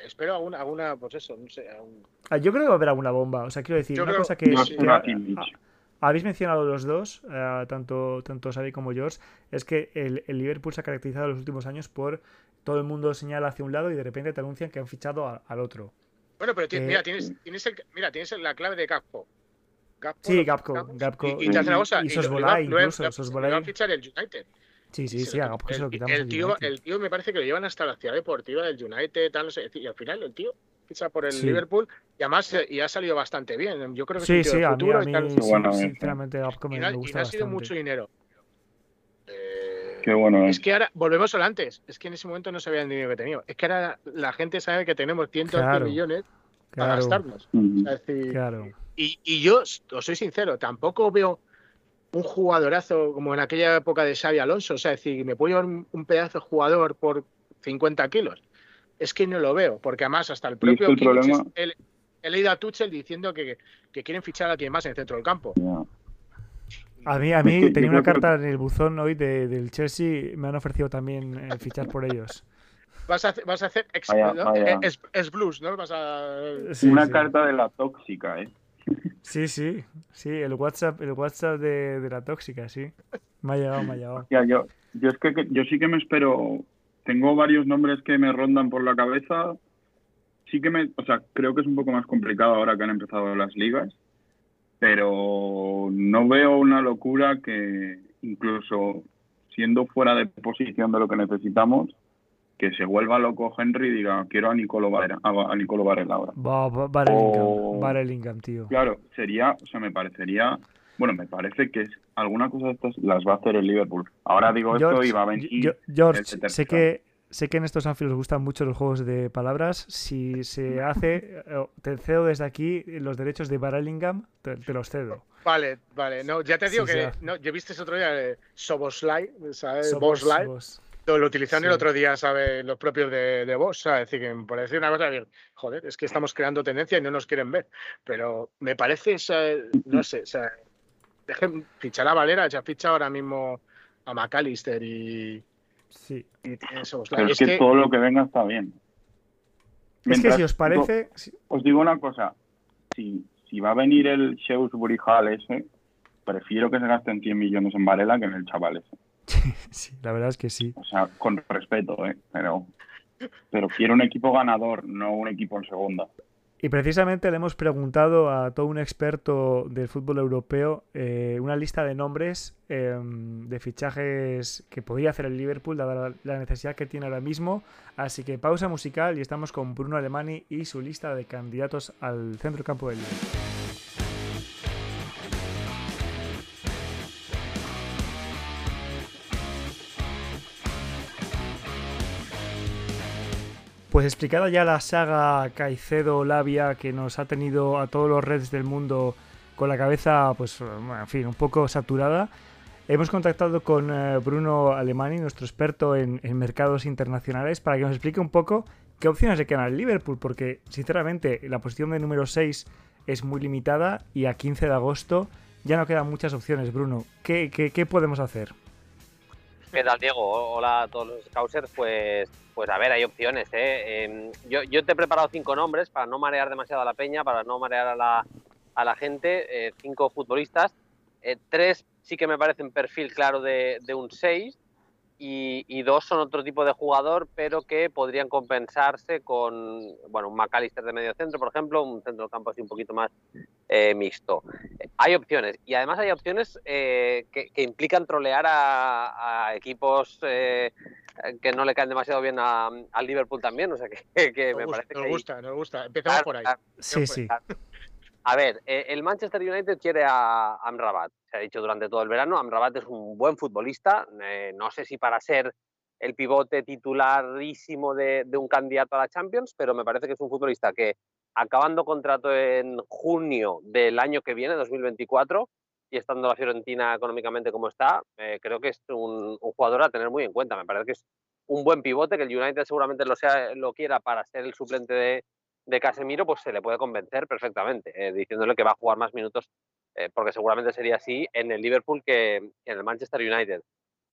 Espero alguna, alguna, pues eso, no sé. Ah, yo creo que va a haber alguna bomba. O sea, quiero decir, una cosa que. habéis mencionado los dos, eh, tanto, tanto Xavi como George, es que el, el, Liverpool se ha caracterizado en los últimos años por todo el mundo señala hacia un lado y de repente te anuncian que han fichado al otro. Bueno, pero mira, eh, tienes, tienes mira, tienes la clave de Gapco. sí, Gapco. Gapco y, y, y, y, Sosbolay, incluso. Sosbolay. a fichar el United. Sí, sí, sí, el, el, tío, el tío me parece que lo llevan hasta la ciudad deportiva del United, tal, no sé, y al final el tío ficha por el Liverpool y además y ha salido bastante bien. Yo creo que sí, es un sí, futuro. A mí, a mí, sí, sinceramente, y, no, y no ha sido mucho dinero. Qué bueno. Es que ahora, volvemos al antes, es que en ese momento no sabía el dinero que tenía. Es que ahora la gente sabe que tenemos 111 millones para gastarnos. claro. y, y, yo os soy sincero, tampoco veo un jugadorazo como en aquella época de Xavi Alonso. O sea, es decir, me puedo llevar un, pedazo de jugador por 50 kilos. Es que no lo veo, porque además hasta el propio he, leído a Tuchel diciendo que, quieren fichar a quien más en el centro del campo. A mí, a mí tenía una carta en el buzón hoy del Chelsea, me han ofrecido también el fichar por ellos. Vas a, hacer, vas a hacer Es, blues, ¿no? Vas a... una carta de la tóxica, ¿eh? Sí, sí, sí, el WhatsApp, el WhatsApp de, la tóxica, sí. Me ha llegado, me ha llegado. Ya, yo, yo es que yo sí que me espero. Tengo varios nombres que me rondan por la cabeza. Sí que me, o sea, creo que es un poco más complicado ahora que han empezado las ligas pero no veo una locura que incluso siendo fuera de posición de lo que necesitamos, que se vuelva loco Henry y diga, quiero a Nicolo Varela, a, Nicolo Varela ahora. Va, tío. Claro, sería, o sea, me parecería, bueno, me parece que alguna cosa de estas las va a hacer el Liverpool. Ahora digo esto y va a venir. George, sé que Sé que en estos Anfield os gustan mucho los juegos de palabras. Si se hace, eh, te cedo desde aquí los derechos de Barallingham, te, los cedo. Vale, vale. No, ya te digo que no, yo viste otro día de Soboslai, ¿sabes? Boslai. Lo utilizaron el otro día, ¿sabes? Los propios de, de ¿sabes? Es decir, que me parece una cosa bien. Joder, es que estamos creando tendencia y no nos quieren ver. Pero me parece, no sé, o sea, dejen fichar a Valera, ya ficha ahora mismo a McAllister y Sí. Pero es, que, todo lo que venga está bien. es que si os parece. Os digo una cosa. Si, si va a venir el Shrewsbury Hall ese, prefiero que se gasten 100 millones en Varela que en el chaval ese. sí, la verdad es que sí. O sea, con respeto, ¿eh? Pero, pero quiero un equipo ganador, no un equipo en segunda. Y precisamente le hemos preguntado a todo un experto del fútbol europeo eh, una lista de nombres em, de fichajes que podría hacer el Liverpool, dada la, necesidad que tiene ahora mismo. Así que pausa musical y estamos con Bruno Alemani y su lista de candidatos al centro campo del Liverpool. Pues explicada ya la saga Caicedo-Labia que nos ha tenido a todos los Reds del mundo con la cabeza, pues, en fin, un poco saturada, hemos contactado con eh, Bruno Alemani, nuestro experto en, mercados internacionales, para que nos explique un poco qué opciones le quedan al Liverpool, porque, sinceramente, la posición de número 6 es muy limitada y a 15 de agosto ya no quedan muchas opciones, Bruno. ¿Qué, qué podemos hacer? ¿Qué tal, Diego? Hola a todos los Scousers. Pues, pues a ver, hay opciones. ¿eh? Em, yo, yo, te he preparado cinco nombres para no marear demasiado a la peña, para no marear a la, a la gente. Eh, cinco futbolistas. Eh, tres sí que me parecen perfil claro de, de un 6 y, dos son otro tipo de jugador, pero que podrían compensarse con bueno, un McAllister de medio centro, por ejemplo, un centro de campo así un poquito más eh, mixto. Hay opciones, y además hay opciones eh, que, implican trolear a, equipos eh, que no le caen demasiado bien al Liverpool también, o sea que, que me parece que... Nos gusta, nos gusta. Empezamos por ahí. Sí, sí. A ver, el Manchester United quiere a Amrabat se ha dicho durante todo el verano. Amrabat es un buen futbolista, eh, no sé si para ser el pivote titularísimo de, un candidato a la Champions, pero me parece que es un futbolista que acabando contrato en junio del año que viene, 2024, y estando la Fiorentina económicamente como está, eh, creo que es un, jugador a tener muy en cuenta. Me parece que es un buen pivote, que el United seguramente lo, sea, lo quiera para ser el suplente de, Casemiro, pues se le puede convencer perfectamente, eh, diciéndole que va a jugar más minutos eh, porque seguramente sería así en el Liverpool que, en el Manchester United.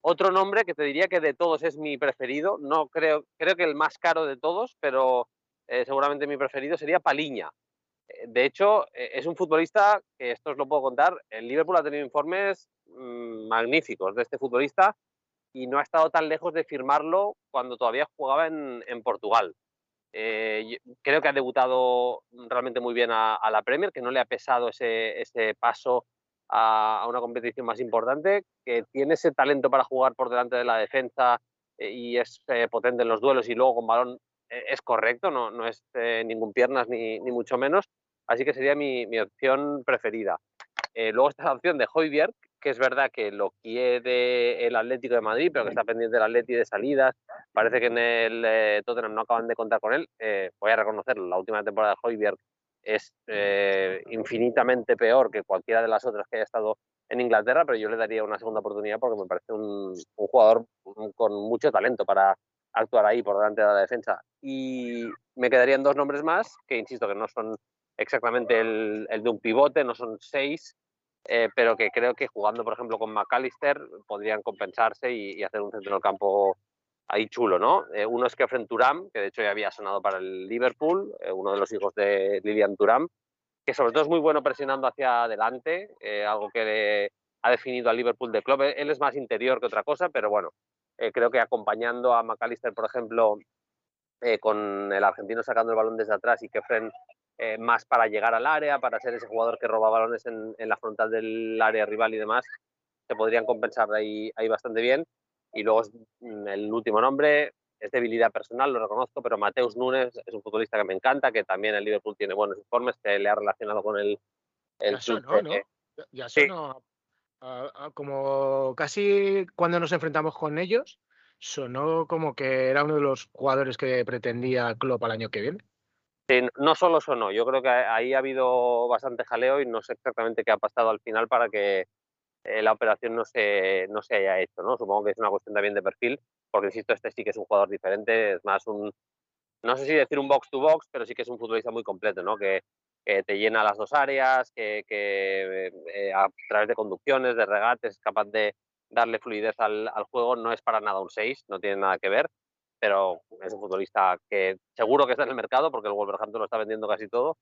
Otro nombre que te diría que de todos es mi preferido, no creo, creo que el más caro de todos, pero eh, seguramente mi preferido sería Paliña. De hecho, es un futbolista que esto os lo puedo contar. El Liverpool ha tenido informes mm, magníficos de este futbolista y no ha estado tan lejos de firmarlo cuando todavía jugaba en, en Portugal. Eh, creo que ha debutado realmente muy bien a, la Premier, que no le ha pesado ese, ese paso a, una competición más importante, que tiene ese talento para jugar por delante de la defensa eh, y es eh, potente en los duelos y luego con balón es correcto, no, no es ningún piernas ni, ni, mucho menos, así que sería mi, mi opción preferida. luego está la opción de Hoybier, que es verdad que lo quiere el Atlético de Madrid, pero que está pendiente del Atlético de salidas. Parece que en el eh, Tottenham no acaban de contar con él. Eh, voy a reconocerlo, la última temporada de Hoybier es eh, infinitamente peor que cualquiera de las otras que haya estado en Inglaterra, pero yo le daría una segunda oportunidad porque me parece un, jugador con mucho talento para actuar ahí por delante de la defensa. Y me quedarían dos nombres más, que insisto que no son exactamente el, el de un pivote, no son seis, eh, pero que creo que jugando, por ejemplo, con McAllister podrían compensarse y, hacer un centro del campo ahí chulo, ¿no? Eh, uno es Kefren Turam, que de hecho ya había sonado para el Liverpool, eh, uno de los hijos de Lilian Turam, que sobre todo es muy bueno presionando hacia adelante, algo que ha definido al Liverpool de club. Él es más interior que otra cosa, pero bueno, creo que acompañando a McAllister, por ejemplo, con el argentino sacando el balón desde atrás y Kefren eh, más para llegar al área, para ser ese jugador que roba balones en, la frontal del área rival y demás, se podrían compensar ahí, ahí bastante bien. Y luego mm, el último nombre, es debilidad personal, lo reconozco, pero Mateus Nunes es un futbolista que me encanta, que también el Liverpool tiene buenos informes, que le ha relacionado con el... el ya sonó, ¿no? Ya sonó, como casi cuando nos enfrentamos con ellos, sonó como que era uno de los jugadores que pretendía Klopp al año que viene no solo sonó, yo creo que ahí ha habido bastante jaleo y no sé exactamente qué ha pasado al final para que eh, la operación no se, no se haya hecho, ¿no? Supongo que es una cuestión también de perfil, porque insisto, este sí que es un jugador diferente, es más un, no sé si decir un box to box, pero sí que es un futbolista muy completo, ¿no? Que, te llena las dos áreas, que, eh, a través de conducciones, de regates, es capaz de darle fluidez al, al juego, no es para nada un 6, no tiene nada que ver pero es un futbolista que seguro que está en el mercado porque el Wolverhampton lo está vendiendo casi todo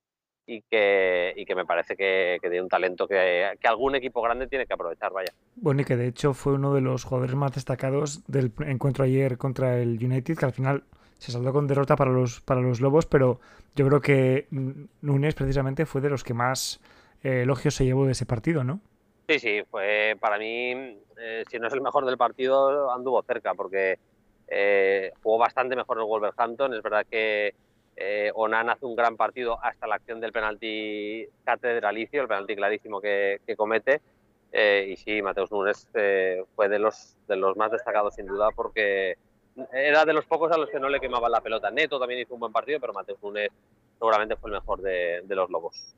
y que, y que me parece que, que tiene un talento que, que, algún equipo grande tiene que aprovechar, vaya. Bueno, y que de hecho fue uno de los jugadores más destacados del encuentro ayer contra el United, que al final se saldó con derrota para los, para los Lobos, pero yo creo que Núñez precisamente fue de los que más eh, elogios se llevó de ese partido, ¿no? Sí, sí, fue para mí, eh, si no es el mejor del partido, anduvo cerca, porque eh, jugó bastante mejor el Wolverhampton. Es verdad que eh, Onan hace un gran partido hasta la acción del penalti catedralicio, el penalti clarísimo que, comete. Eh, y sí, Mateus Nunes fue de los, de los más destacados sin duda porque era de los pocos a los que no le quemaba la pelota. Neto también hizo un buen partido, pero Mateus Nunes seguramente fue el mejor de, los Lobos.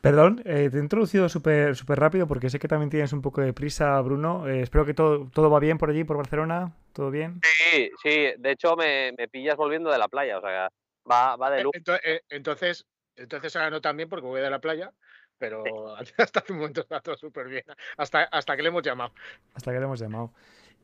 Perdón, eh, te he introducido súper super rápido porque sé que también tienes un poco de prisa, Bruno. Eh, espero que todo, todo va bien por allí, por Barcelona. ¿Todo bien? Sí, sí. De hecho, me, pillas volviendo de la playa. O sea, va, va de luz. Entonces, entonces ahora no tan bien porque voy de la playa pero hasta hace un momento está todo súper bien. Hasta, hasta que le hemos llamado. Hasta que le hemos llamado.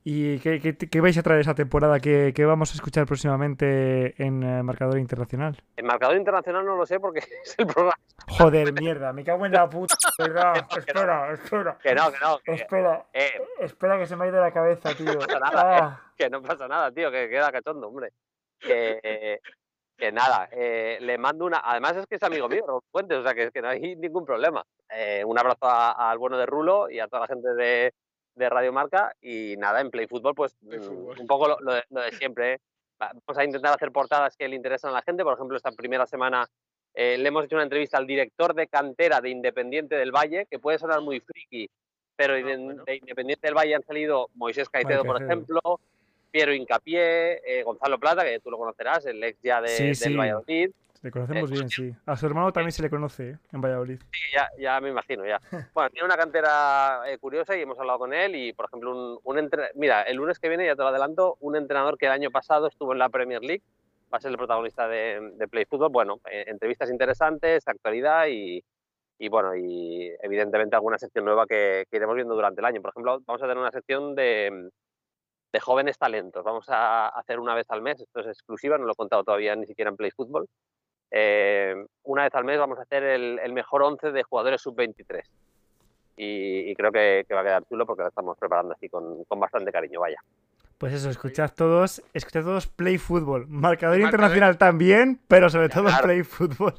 ¿Y qué, vais a traer esa temporada? ¿Qué, vamos a escuchar próximamente en eh, Marcador Internacional? En Marcador Internacional no lo sé porque es el programa. Joder, mierda, me cago en la puta. espera, espera. Que no, que no. espera, eh, espera que se me ha ido la cabeza, tío. No pasa nada, eh, ah. que no pasa nada, tío, que queda cachondo, hombre. Que, que nada, le mando una. Además es que es amigo mío, Fuentes, o sea que, que no hay ningún problema. un abrazo al bueno de Rulo y a toda la gente de de Radio Marca y nada, en Play Fútbol, pues mm, un poco lo, de, siempre. ¿eh? Vamos a intentar hacer portadas que le interesan a la gente. Por ejemplo, esta primera semana eh, le hemos hecho una entrevista al director de cantera de Independiente del Valle, que puede sonar muy friki, pero ah, de, Independiente del Valle han salido Moisés Caicedo, por ejemplo, Piero Incapié, eh, Gonzalo Plata, que tú lo conocerás, el ex ya de, del Valladolid. Le conocemos bien, sí. A su hermano también se le conoce ¿eh? en Valladolid. Sí, ya, ya me imagino, ya. Bueno, tiene una cantera eh, curiosa y hemos hablado con él y, por ejemplo, un, un mira, el lunes que viene, ya te lo adelanto, un entrenador que el año pasado estuvo en la Premier League, va a ser el protagonista de, de Play Football. Bueno, eh, entrevistas interesantes, actualidad y, y, bueno, y evidentemente alguna sección nueva que, que, iremos viendo durante el año. Por ejemplo, vamos a tener una sección de, de jóvenes talentos. Vamos a hacer una vez al mes, esto es exclusiva, no lo he contado todavía ni siquiera en Play Football eh, una vez al mes vamos a hacer el, mejor 11 de jugadores sub-23. Y, creo que, va a quedar chulo porque lo estamos preparando así con, bastante cariño, vaya. Pues eso, escuchad todos, escuchad todos Play Football. Marcador internacional también, pero sobre todo Play Football.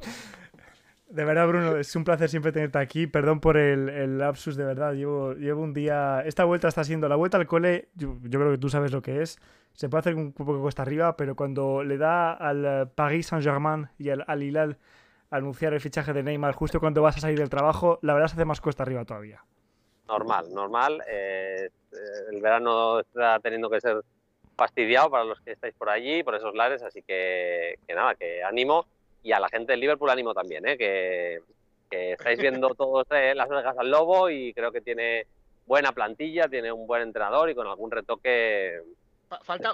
De verdad, Bruno, es un placer siempre tenerte aquí. Perdón por el, lapsus, de verdad. Llevo, llevo un día. Esta vuelta está siendo la vuelta al cole. Yo, creo que tú sabes lo que es. Se puede hacer un poco cuesta arriba, pero cuando le da al Paris Saint-Germain y al, al Hilal anunciar el fichaje de Neymar justo cuando vas a salir del trabajo, la verdad se hace más cuesta arriba todavía. Normal, normal. Eh, el verano está teniendo que ser fastidiado para los que estáis por allí, por esos lares, así que, que nada, que ánimo y a la gente del Liverpool ánimo también, ¿eh? que, estáis viendo todos eh, las orejas al lobo y creo que tiene buena plantilla, tiene un buen entrenador y con algún retoque Falta,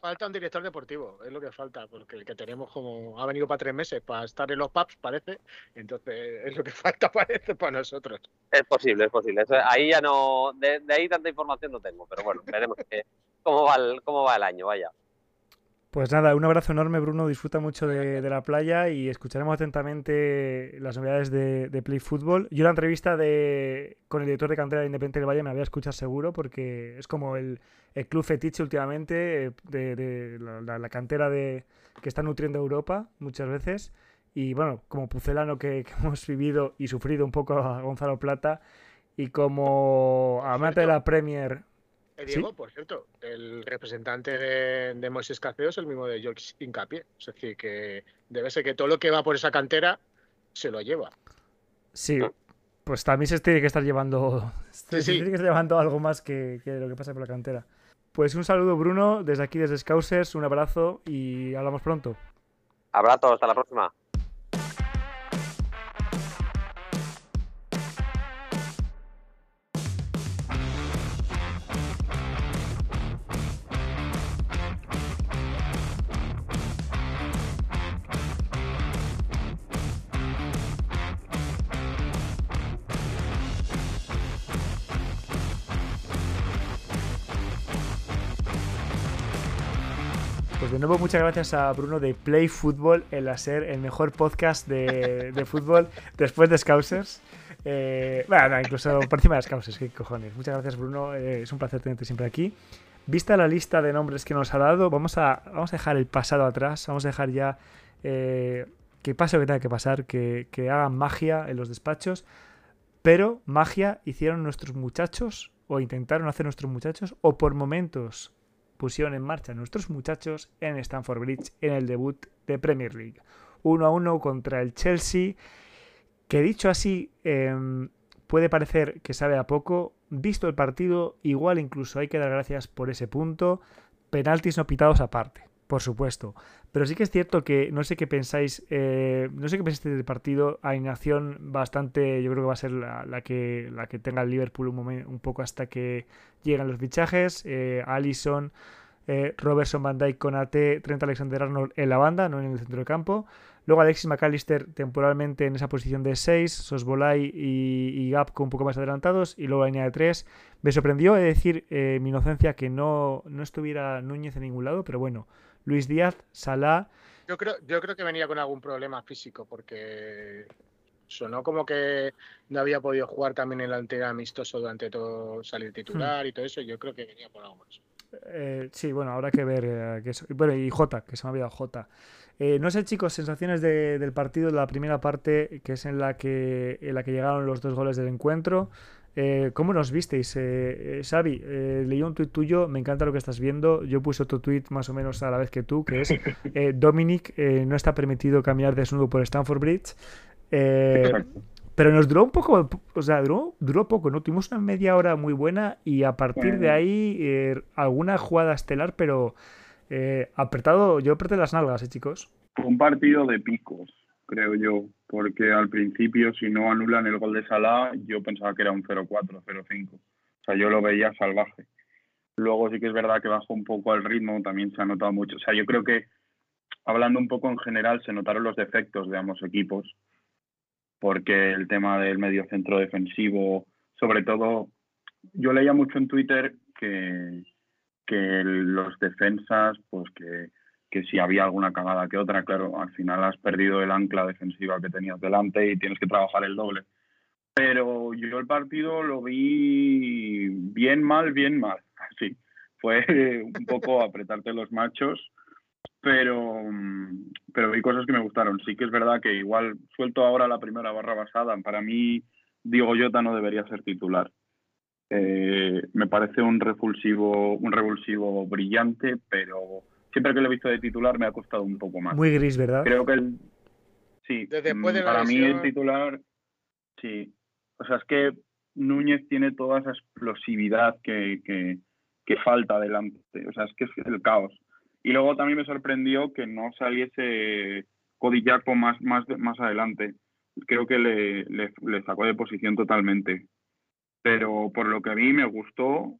falta, un director deportivo, es lo que falta, porque el que tenemos como ha venido para tres meses para estar en los pubs, parece, entonces es lo que falta, parece, para nosotros. Es posible, es posible. ahí ya no, de, ahí tanta información no tengo, pero bueno, veremos cómo, va el, cómo va el año, vaya. Pues nada, un abrazo enorme, Bruno. Disfruta mucho de, la playa y escucharemos atentamente las novedades de, Play Football. Yo la entrevista de, con el director de cantera de Independiente del Valle me había escuchado seguro porque es como el, club fetiche últimamente de, la, cantera de, que está nutriendo Europa muchas veces. Y bueno, como pucelano que, que hemos vivido y sufrido un poco a Gonzalo Plata y como amante de la Premier eh, Diego, por cierto, el representante de, de Moisés Caceo es el mismo de George Incapié. Es decir, que debe ser que todo lo que va por esa cantera se lo lleva. Sí, pues también se tiene que estar llevando, se tiene que estar llevando algo más que, que, lo que pasa por la cantera. Pues un saludo, Bruno, desde aquí, desde Scousers, un abrazo y hablamos pronto. Abrazo, hasta la próxima. Muchas gracias a Bruno de Play Football, el hacer el mejor podcast de, fútbol después de Scousers. Eh, bueno, incluso por encima de Scousers, qué cojones. Muchas gracias, Bruno. Eh, es un placer tenerte siempre aquí. Vista la lista de nombres que nos ha dado, vamos a, vamos a dejar el pasado atrás. Vamos a dejar ya eh, que pase lo que tenga que pasar, que, que hagan magia en los despachos. Pero magia hicieron nuestros muchachos, o intentaron hacer nuestros muchachos, o por momentos pusieron en marcha nuestros muchachos en Stamford Bridge en el debut de Premier League. 1 a 1 contra el Chelsea, que dicho así em, puede parecer que sabe a poco. Visto el partido, igual incluso hay que dar gracias por ese punto. Penaltis no pitados aparte, por supuesto. Pero sí que es cierto que no sé qué pensáis, eh, no sé qué pensáis del partido. Alineación bastante, yo creo que va a ser la, que, la que tenga el Liverpool un, un poco hasta que llegan los fichajes. Eh, Allison, eh, Robertson, Van Dijk, Conate, Trent Alexander-Arnold en la banda, no en el centro del campo. Luego Alexis McAllister temporalmente en esa posición de 6, Sosbolay y, y Gapco un poco más adelantados, y luego la línea de 3. Me sorprendió, de decir, eh, mi inocencia, que no, no estuviera Núñez en ningún lado, pero bueno, Luis Díaz, Salah. Yo creo, yo creo que venía con algún problema físico, porque sonó como que no había podido jugar también en el anterior amistoso durante todo salir titular hmm. y todo eso. Yo creo que venía por algo más. Eh, sí, bueno, habrá que ver. Eh, bueno, y Jota, que se me ha olvidado Jota. Eh, no sé, chicos, sensaciones del partido de la primera parte, que es en la que, en la que llegaron los dos goles del encuentro. ¿Cómo nos visteis? Eh, Xavi, leí un tuit tuyo, me encanta lo que estás viendo. Yo puse otro tuit más o menos a la vez que tú, que es Dominic no está permitido caminar desnudo por Stanford Bridge. Pero nos duró un poco, o sea, duró, duró poco, ¿no? Tuvimos una media hora muy buena y a partir de ahí eh, alguna jugada estelar, pero eh, apretado, yo apreté las nalgas, ¿eh, chicos? Un partido de picos, creo yo, porque al principio si no anulan el gol de Salah, yo pensaba que era un 0-4, 0-5. O sea, yo lo veía salvaje. Luego sí que es verdad que bajó un poco el ritmo, también se ha notado mucho. O sea, yo creo que, hablando un poco en general, se notaron los defectos de ambos equipos porque el tema del medio centro defensivo, sobre todo, yo leía mucho en Twitter que, que los defensas, pues que, que si había alguna cagada que otra, claro, al final has perdido el ancla defensiva que tenías delante y tienes que trabajar el doble. Pero yo el partido lo vi bien mal, bien mal. Así. Fue un poco apretarte los machos pero, pero vi cosas que me gustaron. Sí que es verdad que igual suelto ahora la primera barra basada. Para mí, Diego Jota no debería ser titular. Eh, me parece un revulsivo, un revulsivo brillante, pero siempre que lo he visto de titular me ha costado un poco más. Muy gris, ¿verdad? Creo que el, sí, para mí el titular, sí. O sea, es que Núñez tiene toda esa explosividad que, que, que falta delante. O sea, es que es el caos. Y luego también me sorprendió que no saliese Codillaco más, más, más adelante. Creo que le, le, sacó de posición totalmente. Pero por lo que a mí me gustó,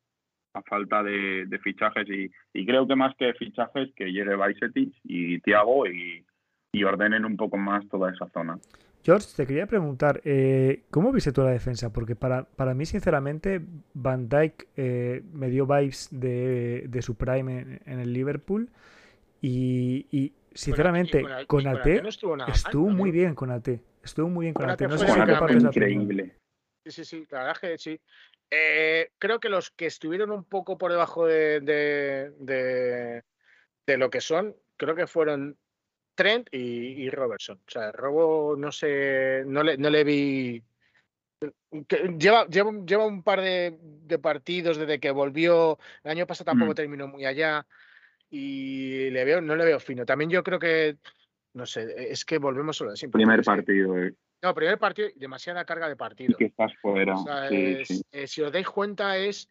a falta de, fichajes, y, y, creo que más que fichajes, que llegue Baisetic y Tiago y, y ordenen un poco más toda esa zona. George, te quería preguntar, eh, ¿cómo viste tú la defensa? Porque para, para mí, sinceramente, Van Dyke eh, me dio vibes de, de su prime en, el Liverpool y, sinceramente, con, AT estuvo, muy bien con AT. Estuvo muy bien con, AT. No sé si increíble. Sí, sí, sí, la verdad que sí. Eh, creo que los que estuvieron un poco por debajo de, de, de lo que son, creo que fueron Trent y, Robertson. O sea, Robo no sé, no le, no le vi. lleva, lleva, lleva, un par de, partidos desde que volvió. El año pasado tampoco mm. terminó muy allá. Y le veo, no le veo fino. También yo creo que, no sé, es que volvemos solo siempre. Primer partido, eh. No, primer partido, demasiada carga de partido. que estás fuera. Eh, si os dais cuenta, es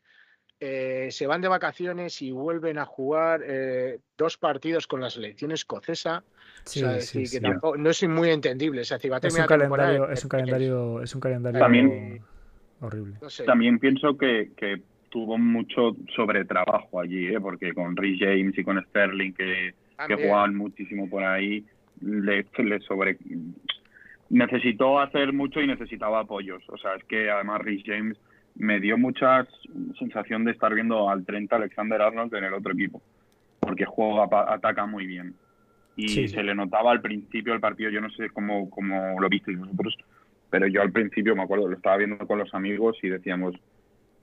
eh, se van de vacaciones y vuelven a jugar eh, dos partidos con la selección escocesa. que no es muy entendible. es, un calendario, es un calendario, es un calendario horrible. También pienso que, tuvo mucho sobretrabajo allí, ¿eh? porque con Rhys James y con Sterling, que, que jugaban muchísimo por ahí, le, le sobre necesitó hacer mucho y necesitaba apoyos. O sea, es que además Rhys James me dio mucha sensación de estar viendo al 30 Alexander Arnold en el otro equipo, porque juega, ataca muy bien. Y se le notaba al principio del partido, yo no sé cómo, cómo lo visteis vosotros, pero yo al principio me acuerdo, lo estaba viendo con los amigos y decíamos,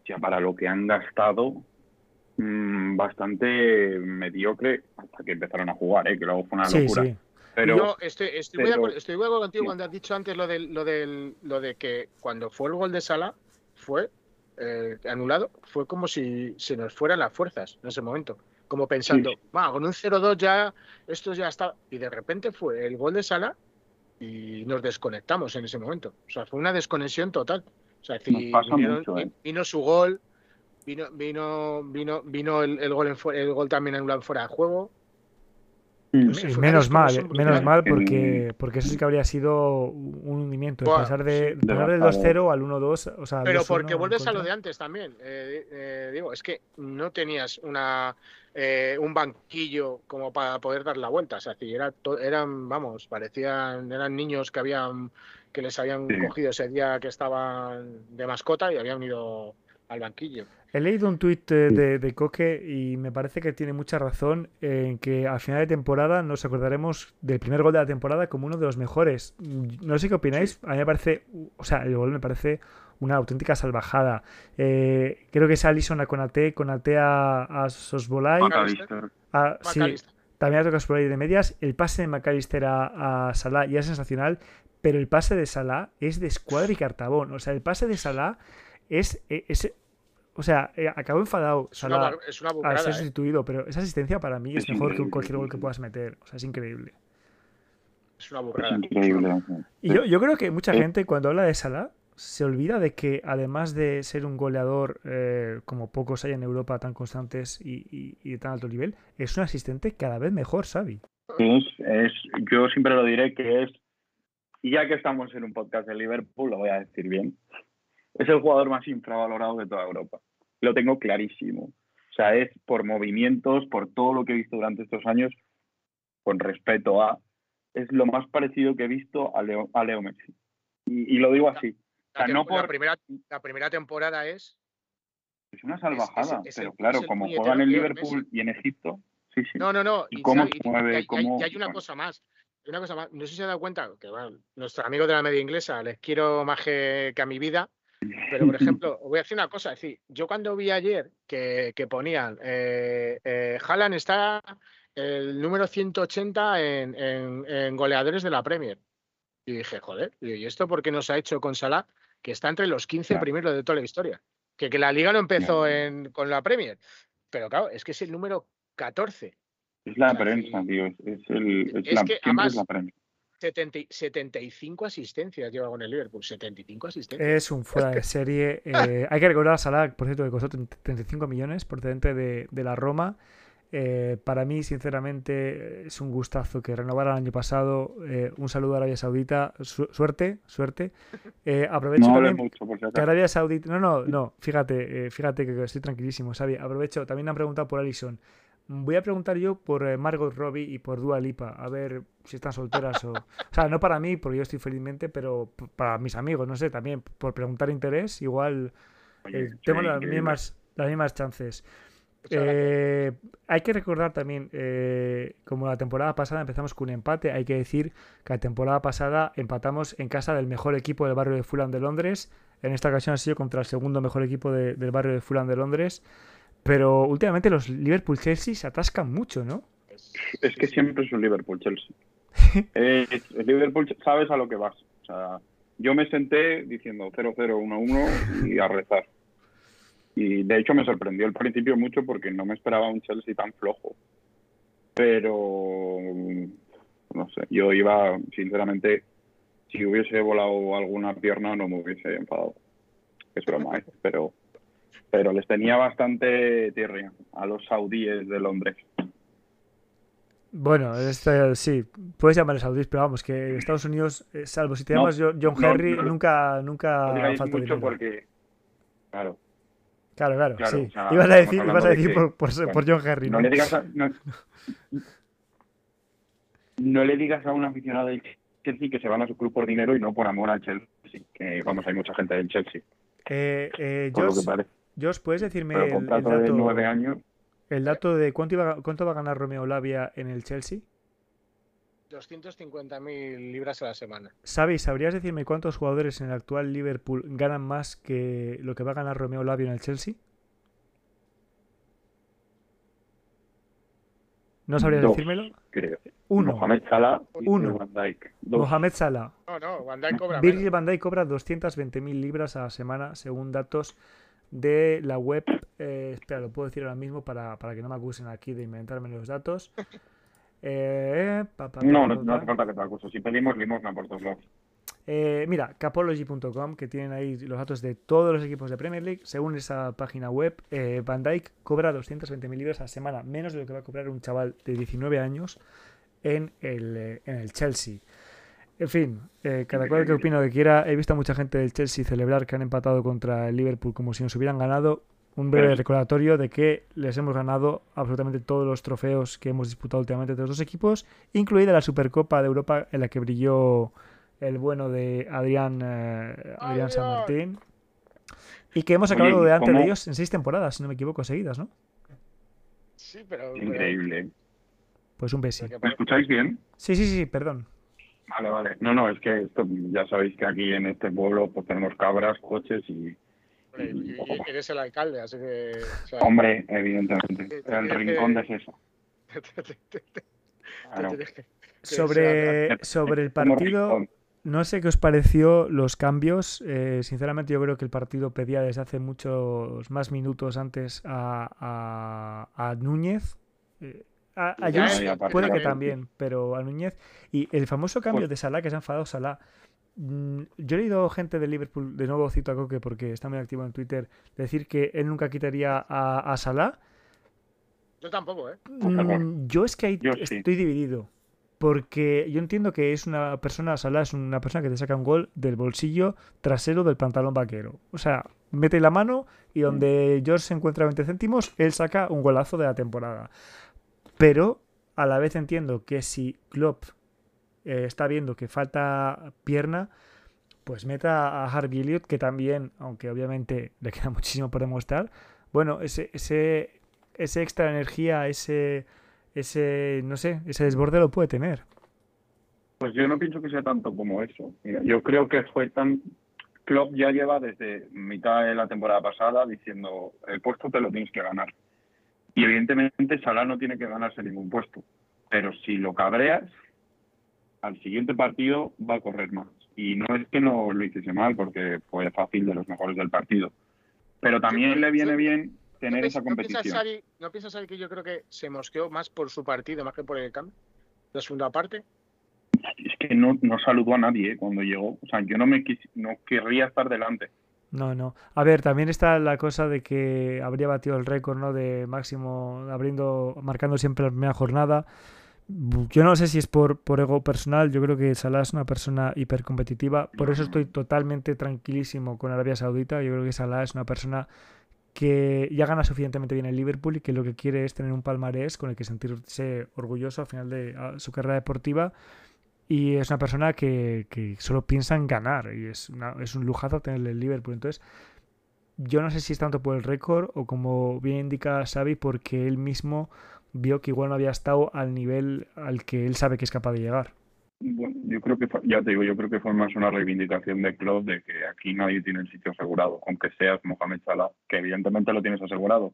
ya para lo que han gastado, mmm, bastante mediocre hasta que empezaron a jugar, ¿eh? que luego fue una locura. Pero, yo estoy, estoy, muy de acuerdo, estoy, muy de acuerdo, contigo cuando has dicho antes lo, del, lo, lo de que cuando fue el gol de Sala, fue eh, anulado, fue como si se nos fueran las fuerzas en ese momento. Como pensando, con un 0-2 ya, esto ya está. Y de repente fue el gol de Sala y nos desconectamos en ese momento. O sea, fue una desconexión total. O sea, ¿eh? vino su gol, vino, vino, vino, vino el, gol el gol también anulado fuera de juego. Mm. menos mal, eh, menos mal porque, porque eso sí que habría sido un hundimiento. pasar, de, pasar del 2-0 al 1-2. O sea, Pero porque vuelves a lo de antes también. Eh, eh, digo, es que no tenías una un banquillo como para poder dar la vuelta. O sea, era eran, vamos, parecían, eran niños que habían que les habían cogido ese día que estaban de mascota y habían ido al banquillo. He leído un tuit de, de, Coque y me parece que tiene mucha razón en que al final de temporada nos acordaremos del primer gol de la temporada como uno de los mejores. No sé qué opináis, a mí me parece, o sea, el gol me parece una auténtica salvajada. Eh, creo que es Alison a Conate, Conate a, a Sosbolay. A, sí, también a Sosbolay de medias. El pase de McAllister a, a Salah ya es sensacional, pero el pase de Salah es de escuadra y cartabón. O sea, el pase de Salah es, es o sea, eh, acabo enfadado es una, es una al ser ¿eh? sustituido, pero esa asistencia para mí es, mejor que cualquier gol que puedas meter. O sea, es increíble. Es una burrada. Y yo, yo, creo que mucha gente cuando habla de Salah se olvida de que además de ser un goleador eh, como pocos hay en Europa tan constantes y, de tan alto nivel, es un asistente cada vez mejor, Xavi. Es, es, yo siempre lo diré que es, y ya que estamos en un podcast de Liverpool, lo voy a decir bien, es el jugador más infravalorado de toda Europa lo tengo clarísimo. O sea, es por movimientos, por todo lo que he visto durante estos años, con respeto a, es lo más parecido que he visto a Leo, a Leo Messi. Y, lo digo así. no por... la, primera, la primera temporada es... Es una salvajada, pero claro, como juegan en Liverpool y en Egipto, sí, sí. No, no, no. Y, cómo mueve, y hay, una cosa más. Una cosa más. No sé si se ha dado cuenta que, bueno, nuestro amigo de la media inglesa, les quiero más que a mi vida, pero, por ejemplo, voy a decir una cosa. Es decir, yo cuando vi ayer que, que ponían, eh, eh, Haaland está el número 180 en, en, goleadores de la Premier. Y dije, joder, ¿y esto por qué no se ha hecho con Salah? Que está entre los 15 primeros de toda la historia. Que, que la liga no empezó con la Premier. Pero claro, es que es el número 14. Es la prensa, tío. Es, el, es, la, que la prensa. 75 asistencias lleva con el Liverpool. 75 asistencias. Es un fuera de serie. Eh, hay que recordar a Salah, por cierto, que costó 35 millones procedente de, de la Roma. Eh, para mí, sinceramente, es un gustazo que renovara el año pasado. Eh, un saludo a Arabia Saudita. suerte, suerte. aprovecho también que Arabia Saudita. No, no, no. Fíjate, fíjate que estoy tranquilísimo, Xavi. Aprovecho. También me han preguntado por Alison. Voy a preguntar yo por eh, Margot Robbie y por Dua Lipa, a ver si están solteras o... O sea, no para mí, porque yo estoy felizmente, pero para mis amigos, no sé, también por preguntar interés, igual eh, tengo las mismas, las mismas chances. Eh, hay que recordar también, como la temporada pasada empezamos con un empate, hay que decir que la temporada pasada empatamos en casa del mejor equipo del barrio de Fulham de Londres. En esta ocasión ha sido contra el segundo mejor equipo del barrio de Fulham de Londres. Pero últimamente los Liverpool-Chelsea se atascan mucho, ¿no? Es que siempre es un Liverpool-Chelsea. eh, el Liverpool sabes a lo que vas. O sea, yo me senté diciendo 0-0, 1-1 y a rezar. Y de hecho me sorprendió al principio mucho porque no me esperaba un Chelsea tan flojo. Pero no sé, yo iba, sinceramente, si hubiese volado alguna pierna no me hubiese enfadado. Es broma, ¿eh? pero pero les tenía bastante tierra a los saudíes de Londres. Bueno, este, sí, puedes llamarles saudíes, pero vamos, que Estados Unidos, eh, salvo si te llamas John Henry, nunca, nunca falta mucho porque, claro. Claro, claro, sí. ibas a decir, ibas a decir por, por, John Henry. No, le digas a, no, le digas a un aficionado del Chelsea que se van a su club por dinero y no por amor al Chelsea. Que vamos, hay mucha gente del Chelsea. Eh, eh, lo que parece. Josh, ¿puedes decirme el, dato, de nueve años. el dato de cuánto, iba, cuánto va a ganar Romeo Lavia en el Chelsea? 250.000 libras a la semana. ¿Sabes? ¿Sabrías decirme cuántos jugadores en el actual Liverpool ganan más que lo que va a ganar Romeo Lavia en el Chelsea? ¿No sabrías decírmelo? Creo. Uno. Mohamed Salah y Uno. Van Dijk. Mohamed Salah. No, no, Van Dijk cobra. Virgil Van Dijk cobra 220.000 libras a la semana, según datos de la web. Eh, espera, lo puedo decir ahora mismo para, que no me acusen aquí de inventarme los datos. Eh, no, no, hace falta que te acuses. Si pedimos limosna por todos lados. Eh, mira, capology.com, que tienen ahí los datos de todos los equipos de Premier League. Según esa página web, Van Dyke cobra 220.000 libras a la semana, menos de lo que va a cobrar un chaval de 19 años en el, en el Chelsea. En fin, eh, cada cual que opine lo que quiera. He visto a mucha gente del Chelsea celebrar que han empatado contra el Liverpool como si nos hubieran ganado. Un breve recordatorio de que les hemos ganado absolutamente todos los trofeos que hemos disputado últimamente de los dos equipos, incluida la Supercopa de Europa en la que brilló el bueno de Adrián, eh, Adrián San Martín. Y que hemos acabado de antes de ellos en seis temporadas, si no me equivoco, seguidas, ¿no? Sí, pero. Increíble. Pues un beso. ¿Me escucháis bien? Sí, sí, sí, perdón. Vale, vale. No, no, es que esto, ya sabéis que aquí en este pueblo pues tenemos cabras, coches y... eres el alcalde, así que... Hombre, evidentemente. El rincón de eso. Sobre, sobre el partido, no sé qué os pareció los cambios. Eh, sinceramente, yo creo que el partido pedía desde hace muchos más minutos antes a, a, a Núñez. Eh, a, puede que también, pero a Núñez. Y el famoso cambio pues de Salah, que se ha enfadado Salah. Mm, yo he oído gente de Liverpool, de nuevo cito a Coque porque está muy activo en Twitter, decir que él nunca quitaría a, a Salah. Yo tampoco, ¿eh? Mm, yo es que ahí estoy dividido. Porque yo entiendo que es una persona, Salah es una persona que te saca un gol del bolsillo trasero del pantalón vaquero. O sea, mete la mano y donde George se encuentra 20 céntimos, él saca un golazo de la temporada. Pero a la vez entiendo que si Klopp eh, está viendo que falta pierna, pues meta a Harvey Elliott, que también, aunque obviamente le queda muchísimo por demostrar, bueno, ese, ese, ese extra energía, ese, ese, no sé, ese desborde lo puede tener. Pues yo no pienso que sea tanto como eso. yo creo que fue tan... Klopp ya lleva desde mitad de la temporada pasada diciendo, el puesto te lo tienes que ganar Y evidentemente Salah no tiene que ganarse ningún puesto. Pero si lo cabreas, al siguiente partido va a correr más. Y no es que no lo hiciese mal, porque fue fácil de los mejores del partido. Pero también le viene bien tener esa competición. ¿No piensas, Ari, que yo creo que se mosqueó más por su partido más que por el cambio? La segunda parte. Es que no, no saludó a nadie ¿eh? cuando llegó. O sea, yo no me no querría estar delante. No, no. A ver, también está la cosa de que habría batido el récord, ¿no? De máximo, abriendo, marcando siempre la primera jornada. Yo no sé si es por, por ego personal, yo creo que Salah es una persona hipercompetitiva, por eso estoy totalmente tranquilísimo con Arabia Saudita. Yo creo que Salah es una persona que ya gana suficientemente bien el Liverpool y que lo que quiere es tener un palmarés con el que sentirse orgulloso al final de su carrera deportiva. Y es una persona que, que solo piensa en ganar y es, es un lujazo tenerle el Liverpool. Entonces, yo no sé si es tanto por el récord o como bien indica Xavi, porque él mismo vio que igual no había estado al nivel al que él sabe que es capaz de llegar. Bueno, yo creo que, ya te digo, yo creo que fue más una reivindicación de club de que aquí nadie tiene el sitio asegurado, aunque seas Mohamed Salah, que evidentemente lo tienes asegurado,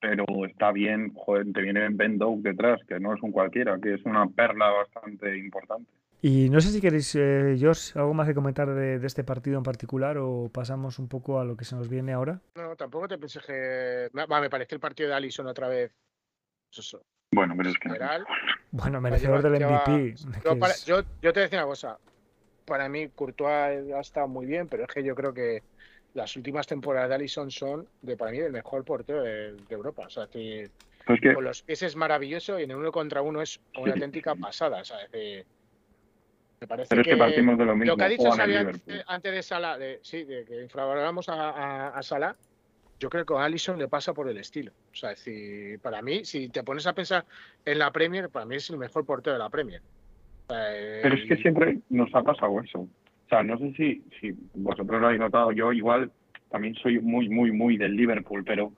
pero está bien, joder, te viene Ben Doug detrás, que no es un cualquiera, que es una perla bastante importante. Y no sé si queréis, eh, Josh, algo más que comentar de, este partido en particular o pasamos un poco a lo que se nos viene ahora. No, tampoco te pensé que... me parece el partido de Allison otra vez pues bueno, pero es que. Bueno, merecedor del MVP. yo, yo, te decía una cosa. Para mí, Courtois ha estado muy bien, pero es que yo creo que las últimas temporadas de Allison son, de, para mí, el mejor portero de, Europa. O sea, que, pues con los pies es maravilloso y en el uno contra uno es una auténtica pasada. Me parece pero es que, partimos de lo mismo. Lo que ha dicho antes, de Sala, de, sí, de que infravaloramos a, a, a Sala, yo creo que a Allison le pasa por el estilo. O sea, decir, para mí, si te pones a pensar en la Premier, para mí es el mejor portero de la Premier. Pero es que siempre nos ha pasado eso. O sea, no sé si, si vosotros lo habéis notado, yo igual también soy muy, muy, muy del Liverpool, pero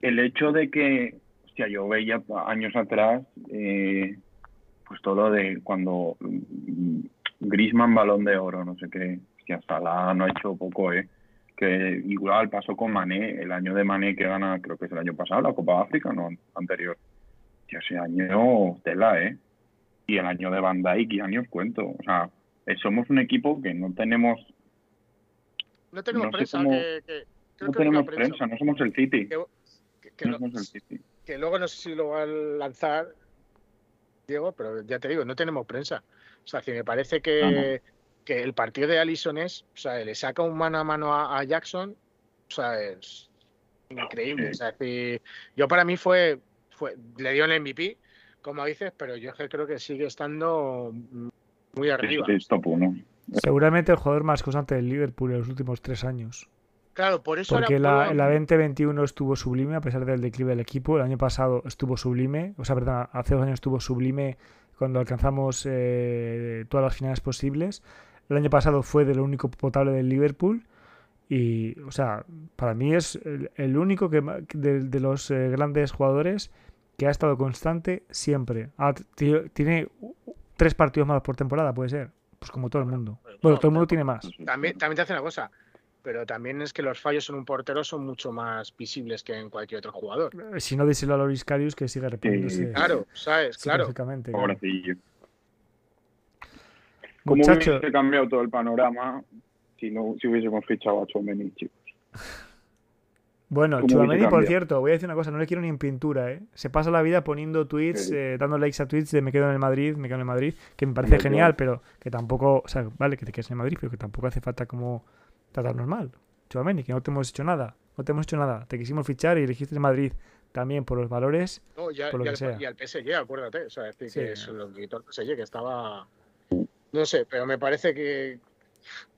el hecho de que, hostia, yo veía años atrás, eh, pues todo de cuando mm, Grisman balón de oro, no sé qué, hostia, Salah no ha hecho poco, ¿eh? que igual pasó con Mané, el año de Mané que gana, creo que es el año pasado, la Copa de África, no, anterior. Y ese año, tela, ¿eh? Y el año de Van Dijk, ya ni os cuento. O sea, eh, somos un equipo que no tenemos... No tenemos prensa, que, no tenemos prensa, no somos el City. Que, no somos el City. Que luego no sé si lo va a lanzar, Diego, pero ya te digo, no tenemos prensa. O sea, que me parece que que el partido de Allison es, o sea, le saca un mano a mano a, Jackson, o sea, es increíble. O sea, yo para mí fue, fue, le dio el MVP, como dices, pero yo creo que sigue estando muy arriba. Seguramente el jugador más constante del Liverpool en los últimos tres años. Claro, por eso. Porque la, la 2021 estuvo sublime a pesar del declive del equipo. El año pasado estuvo sublime, o sea, perdón, hace dos años estuvo sublime cuando alcanzamos eh, todas las finales posibles. El año pasado fue de lo único potable del Liverpool. Y, o sea, para mí es el, único que de, los eh, grandes jugadores que ha estado constante siempre. tiene tres partidos más por temporada, puede ser. Pues como todo el mundo. Bueno, todo el mundo tiene más. También, también te hace una cosa. Pero también es que los fallos en un portero son mucho más visibles que en cualquier otro jugador. Eh, si no, díselo a Loris Carius que sigue repitiéndose. claro, ¿sabes? Claro. ¿Cómo Muchacho... hubiese cambiado todo el panorama si no si hubiésemos fichado a Chouameni, chicos? Bueno, Chouameni, por cierto, voy a decir una cosa, no le quiero ni en pintura, ¿eh? Se pasa la vida poniendo tweets, eh, dando likes a tweets de me quedo en el Madrid, me quedo en el Madrid, que me parece genial, pero que tampoco, o sea, vale, que te quedes en el Madrid, pero que tampoco hace falta como tratarnos mal. Chouameni, que no te hemos hecho nada, no te hemos hecho nada, te quisimos fichar y elegiste el Madrid también por los valores, por lo que sea. Y al PSG, acuérdate, o sea, decir, que es lo que el PSG, que estaba no sé, pero me parece que,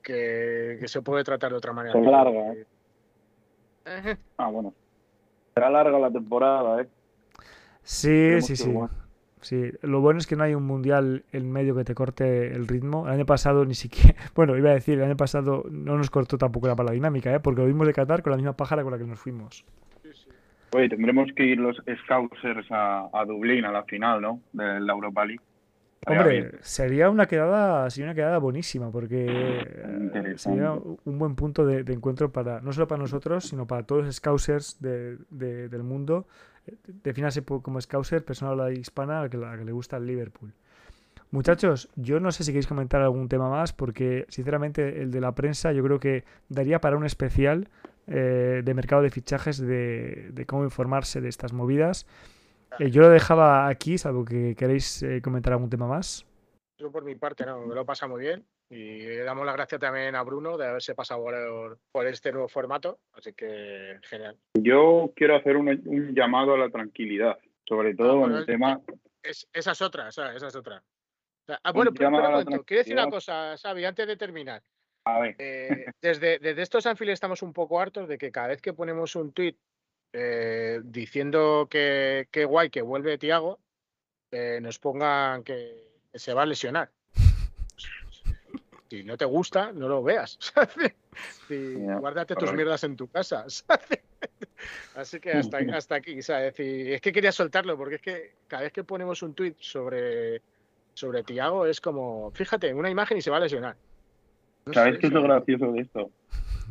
que, se puede tratar de otra manera. Es larga, ¿eh? Ah, bueno. Será larga la temporada, ¿eh? Sí, sí, sí. Sí, lo bueno es que no hay un mundial en medio que te corte el ritmo. El año pasado ni siquiera, bueno, iba a decir, el año pasado no nos cortó tampoco la para dinámica, ¿eh? porque lo vimos de Qatar con la misma pájara con la que nos fuimos. Oye, tendremos que ir los Scousers a, a Dublín a la final, ¿no? De la Europa League Hombre, sería una quedada, sería una quedada buenísima, porque sería un buen punto de, encuentro para, no solo para nosotros, sino para todos los scousers del mundo. Defínase como scouser, persona habla hispana a que, que le gusta el Liverpool. Muchachos, yo no sé si queréis comentar algún tema más, porque sinceramente el de la prensa yo creo que daría para un especial eh, de mercado de fichajes de, cómo informarse de estas movidas. Eh, yo lo dejaba aquí, salvo que queréis eh, comentar algún tema más. Yo por mi parte no, me lo pasa muy bien y damos las gracias también a Bruno de haberse pasado por, este nuevo formato, así que genial. Yo quiero hacer un, llamado a la tranquilidad, sobre todo en el tema... esa es otra, esa es otra. Ah, bueno, pero, quiero decir una cosa, Xavi, antes de terminar. Eh, desde, desde estos Anfield estamos un poco hartos de que cada vez que ponemos un tweet eh, diciendo que, qué guay que vuelve Tiago, eh, nos pongan que, se va a lesionar. Si no te gusta, no lo veas. guárdate tus mierdas en tu casa. Así que hasta, hasta aquí. ¿sabes? es que quería soltarlo porque es que cada vez que ponemos un tweet sobre sobre Tiago es como, fíjate, en una imagen y se va a lesionar. ¿Sabes qué es lo gracioso de esto?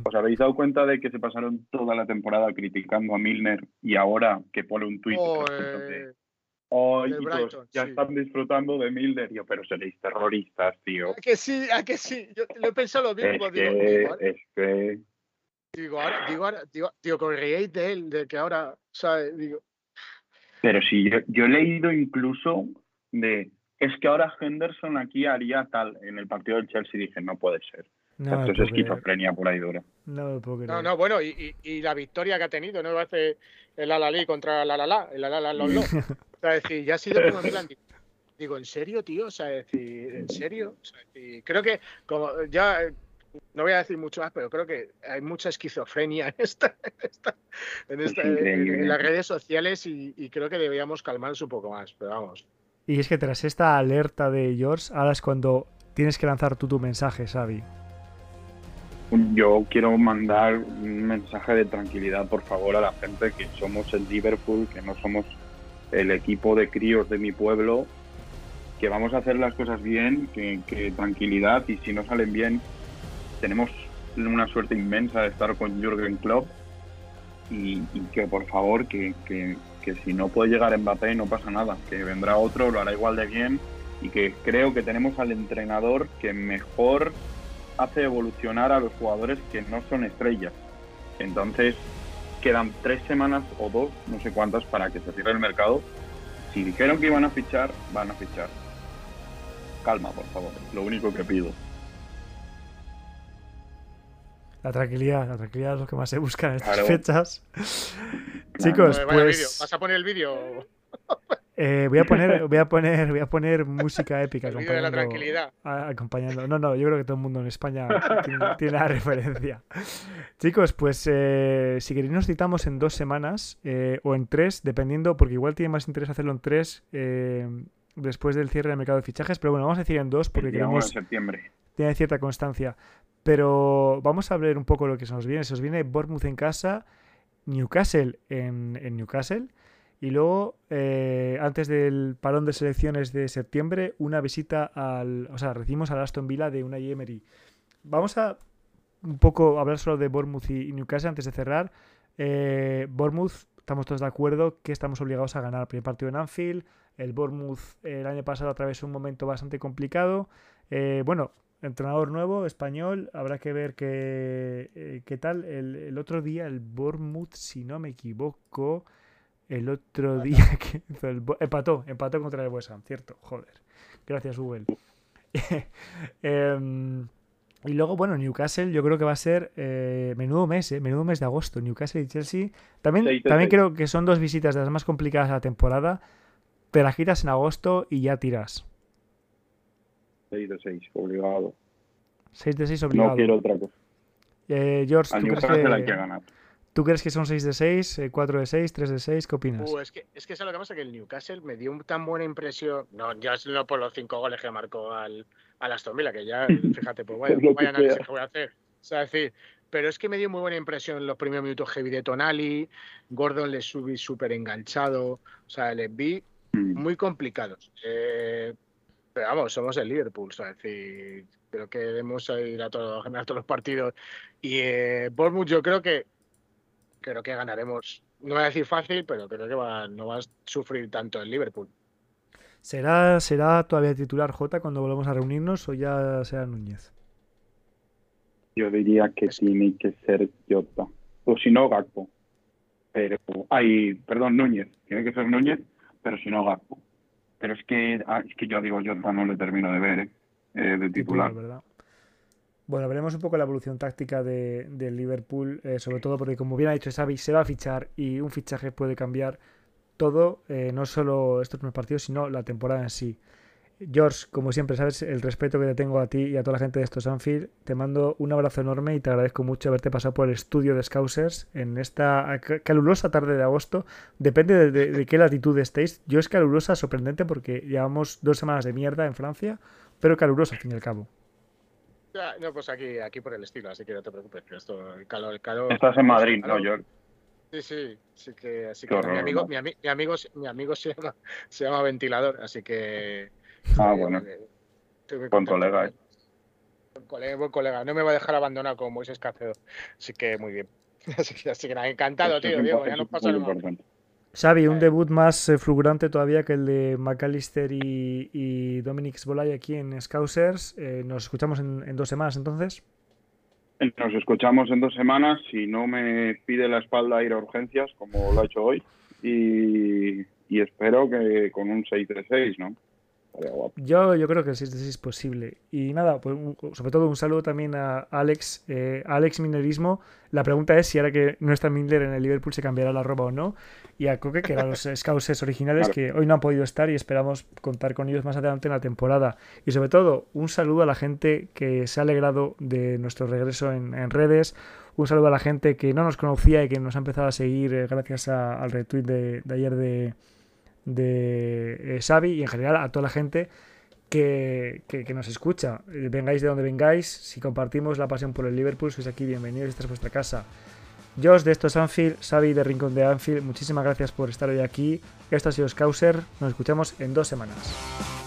¿Os habéis dado cuenta de que se pasaron toda la temporada criticando a Milner y ahora que pone un tuit oh, ya están disfrutando de Milner? Yo, pero seréis terroristas, tío. ¿A que sí? ¿A que sí? Yo he pensado lo mismo. Es digo, que, es que... Digo, ahora, digo, ahora, digo, digo, de él, de que ahora, ¿sabes? Digo... Pero sí, yo, yo he leído incluso de es que ahora Henderson aquí haría tal. En el partido del Chelsea dije, no puede ser. No, Esto es esquizofrenia pura y dura. No, no, no, bueno, y, y, la victoria que ha tenido, ¿no? Hace el Alalí contra el Alalá, el Alalá Lolo. o sea, decir, ya ha sido como en plan. Digo, ¿en serio, tío? O sea, decir, ¿en serio? O sea, decir, creo que, como ya, no voy a decir mucho más, pero creo que hay mucha esquizofrenia en, esta, en, esta, en, las redes sociales y, y creo que deberíamos calmarnos un poco más, pero vamos. Y es que tras esta alerta de George, ahora es cuando tienes que lanzar tú tu mensaje, Xavi. Yo quiero mandar un mensaje de tranquilidad, por favor, a la gente que somos el Liverpool, que no somos el equipo de críos de mi pueblo, que vamos a hacer las cosas bien, que, tranquilidad y si no salen bien, tenemos una suerte inmensa de estar con Jürgen Klopp. Y, que por favor que, que si no puede llegar Mbappé no pasa nada, que vendrá otro, lo hará igual de bien y que creo que tenemos al entrenador que mejor hace evolucionar a los jugadores que no son estrellas. Entonces, quedan tres semanas o dos, no sé cuántas, para que se cierre el mercado. Si dijeron que iban a fichar, van a fichar. Calma, por favor, lo único que pido. La tranquilidad, la tranquilidad es lo que más se busca en estas fechas. Chicos, pues. ¿Vas a poner el vídeo? Eh, voy a poner, voy a poner, voy a poner música épica. El de la tranquilidad. Acompañando. No, no, yo creo que todo el mundo en España tiene, la referencia. Chicos, pues eh, si queréis nos citamos en dos semanas eh, o en tres, dependiendo, porque igual tiene más interés hacerlo en tres después del cierre del mercado de fichajes, pero bueno, vamos a decir en dos porque queremos. septiembre. Tiene cierta constancia. Pero vamos a ver un poco lo que se nos viene. Se nos viene Bournemouth en casa, Newcastle en, Newcastle. Y luego, eh, antes del parón de selecciones de septiembre, una visita al. O sea, recibimos al Aston Villa de una Emery. Vamos a un poco hablar solo de Bournemouth y Newcastle antes de cerrar. Eh, Bournemouth, estamos todos de acuerdo que estamos obligados a ganar el primer partido en Anfield. El Bournemouth el año pasado atravesó un momento bastante complicado. Eh, bueno, entrenador nuevo, español, habrá que ver qué, qué tal. El, otro día, el Bournemouth, si no me equivoco, el otro día que empató, empató contra el West Ham, cierto, joder. Gracias, Google. Em, y luego, bueno, Newcastle yo creo que va a ser eh, menudo mes, eh, menudo mes de agosto. Newcastle y Chelsea. También, también creo que son dos visitas de las más complicadas de la temporada. Te las quitas en agosto y ya tiras. 6 de 6, obligado. 6 de 6 obligado. No quiero otra cosa. Eh, George, ¿tú crees que... Hay que ganar. ¿Tú crees que son 6 de 6, 4 de 6, 3 de 6? ¿Qué opinas? Uh, es, que, es que es lo que pasa, que el Newcastle me dio tan buena impresión, no, ya no por los 5 goles que marcó al, al Aston Villa, que ya, fíjate, pues vaya, vaya análisis que voy a hacer. O sea, decir, pero es que me dio muy buena impresión los primeros minutos heavy de Tonali, Gordon le subí súper enganchado, o sea, les vi mm. muy complicados. Eh, Pero vamos, somos el Liverpool, o decir, creo que debemos ir a, todo, a todos los partidos. Y eh, Bournemouth yo creo que creo que ganaremos. No voy a decir fácil, pero creo que no va a sufrir tanto el Liverpool. ¿Será, ¿Será todavía titular J cuando volvamos a reunirnos o ya será Núñez? Yo diría que tiene que ser Jota. O si no, Gakpo. Pero, ay, perdón, Núñez. Tiene que ser Núñez, pero si no, Gakpo. Pero es que, ah, es que yo digo Jota no le termino de ver, ¿eh? eh de titular. Bueno, veremos un poco la evolución táctica de, del Liverpool, eh, sobre todo porque, como bien ha dicho Xavi, se va a fichar y un fichaje puede cambiar todo, eh, no solo estos primeros partidos, sino la temporada en sí. George, como siempre, sabes el respeto que te tengo a ti y a toda la gente de estos Anfield. Te mando un abrazo enorme y te agradezco mucho haberte pasado por el estudio de Scousers en esta calurosa tarde de agosto. Depende de, qué latitud estéis. Yo es calurosa, sorprendente, porque llevamos dos semanas de mierda en Francia, pero calurosa al fin y al cabo. No, pues aquí, aquí por el estilo, así que no te preocupes. Esto, el calor, el calor, Estás en Madrid, ¿no, George? Sí, sí, sí que, así que mi, amigo, mi, amigo, mi amigo se llama, se llama ventilador, así que Ah, bueno. Buen colega, ¿eh? Buen colega, No me va a dejar abandonado como Moisés Cacedo. Así que muy bien. Así que, así que nada, encantado, tío, Diego. Ya nos pasa Xavi, un debut más eh, fulgurante todavía que el de McAllister y, y Dominic Sbolay aquí en Scousers. Eh, nos escuchamos en, dos semanas entonces. Nos escuchamos en dos semanas. Si no me pide la espalda ir a urgencias, como lo ha hecho hoy. Y, y espero que con un 6-3-6, ¿no? Yo, yo creo que sí, sí es posible. Y nada, pues sobre todo un saludo también a Alex, eh, Alex Minerismo. La pregunta es si ahora que no está Mindler en el Liverpool se cambiará la ropa o no. Y a Coque, que eran los scouts originales que hoy no han podido estar y esperamos contar con ellos más adelante en la temporada. Y sobre todo, un saludo a la gente que se ha alegrado de nuestro regreso en, redes. Un saludo a la gente que no nos conocía y que nos ha empezado a seguir eh, gracias al retweet de ayer de, de eh, Xavi y en general a toda la gente que, nos escucha. Eh, vengáis de donde vengáis, si compartimos la pasión por el Liverpool, sois aquí bienvenidos, esta es vuestra casa. Josh de estos Anfield, Xavi de Rincón de Anfield, muchísimas gracias por estar hoy aquí. Esto ha sido Scouser, nos escuchamos en dos semanas.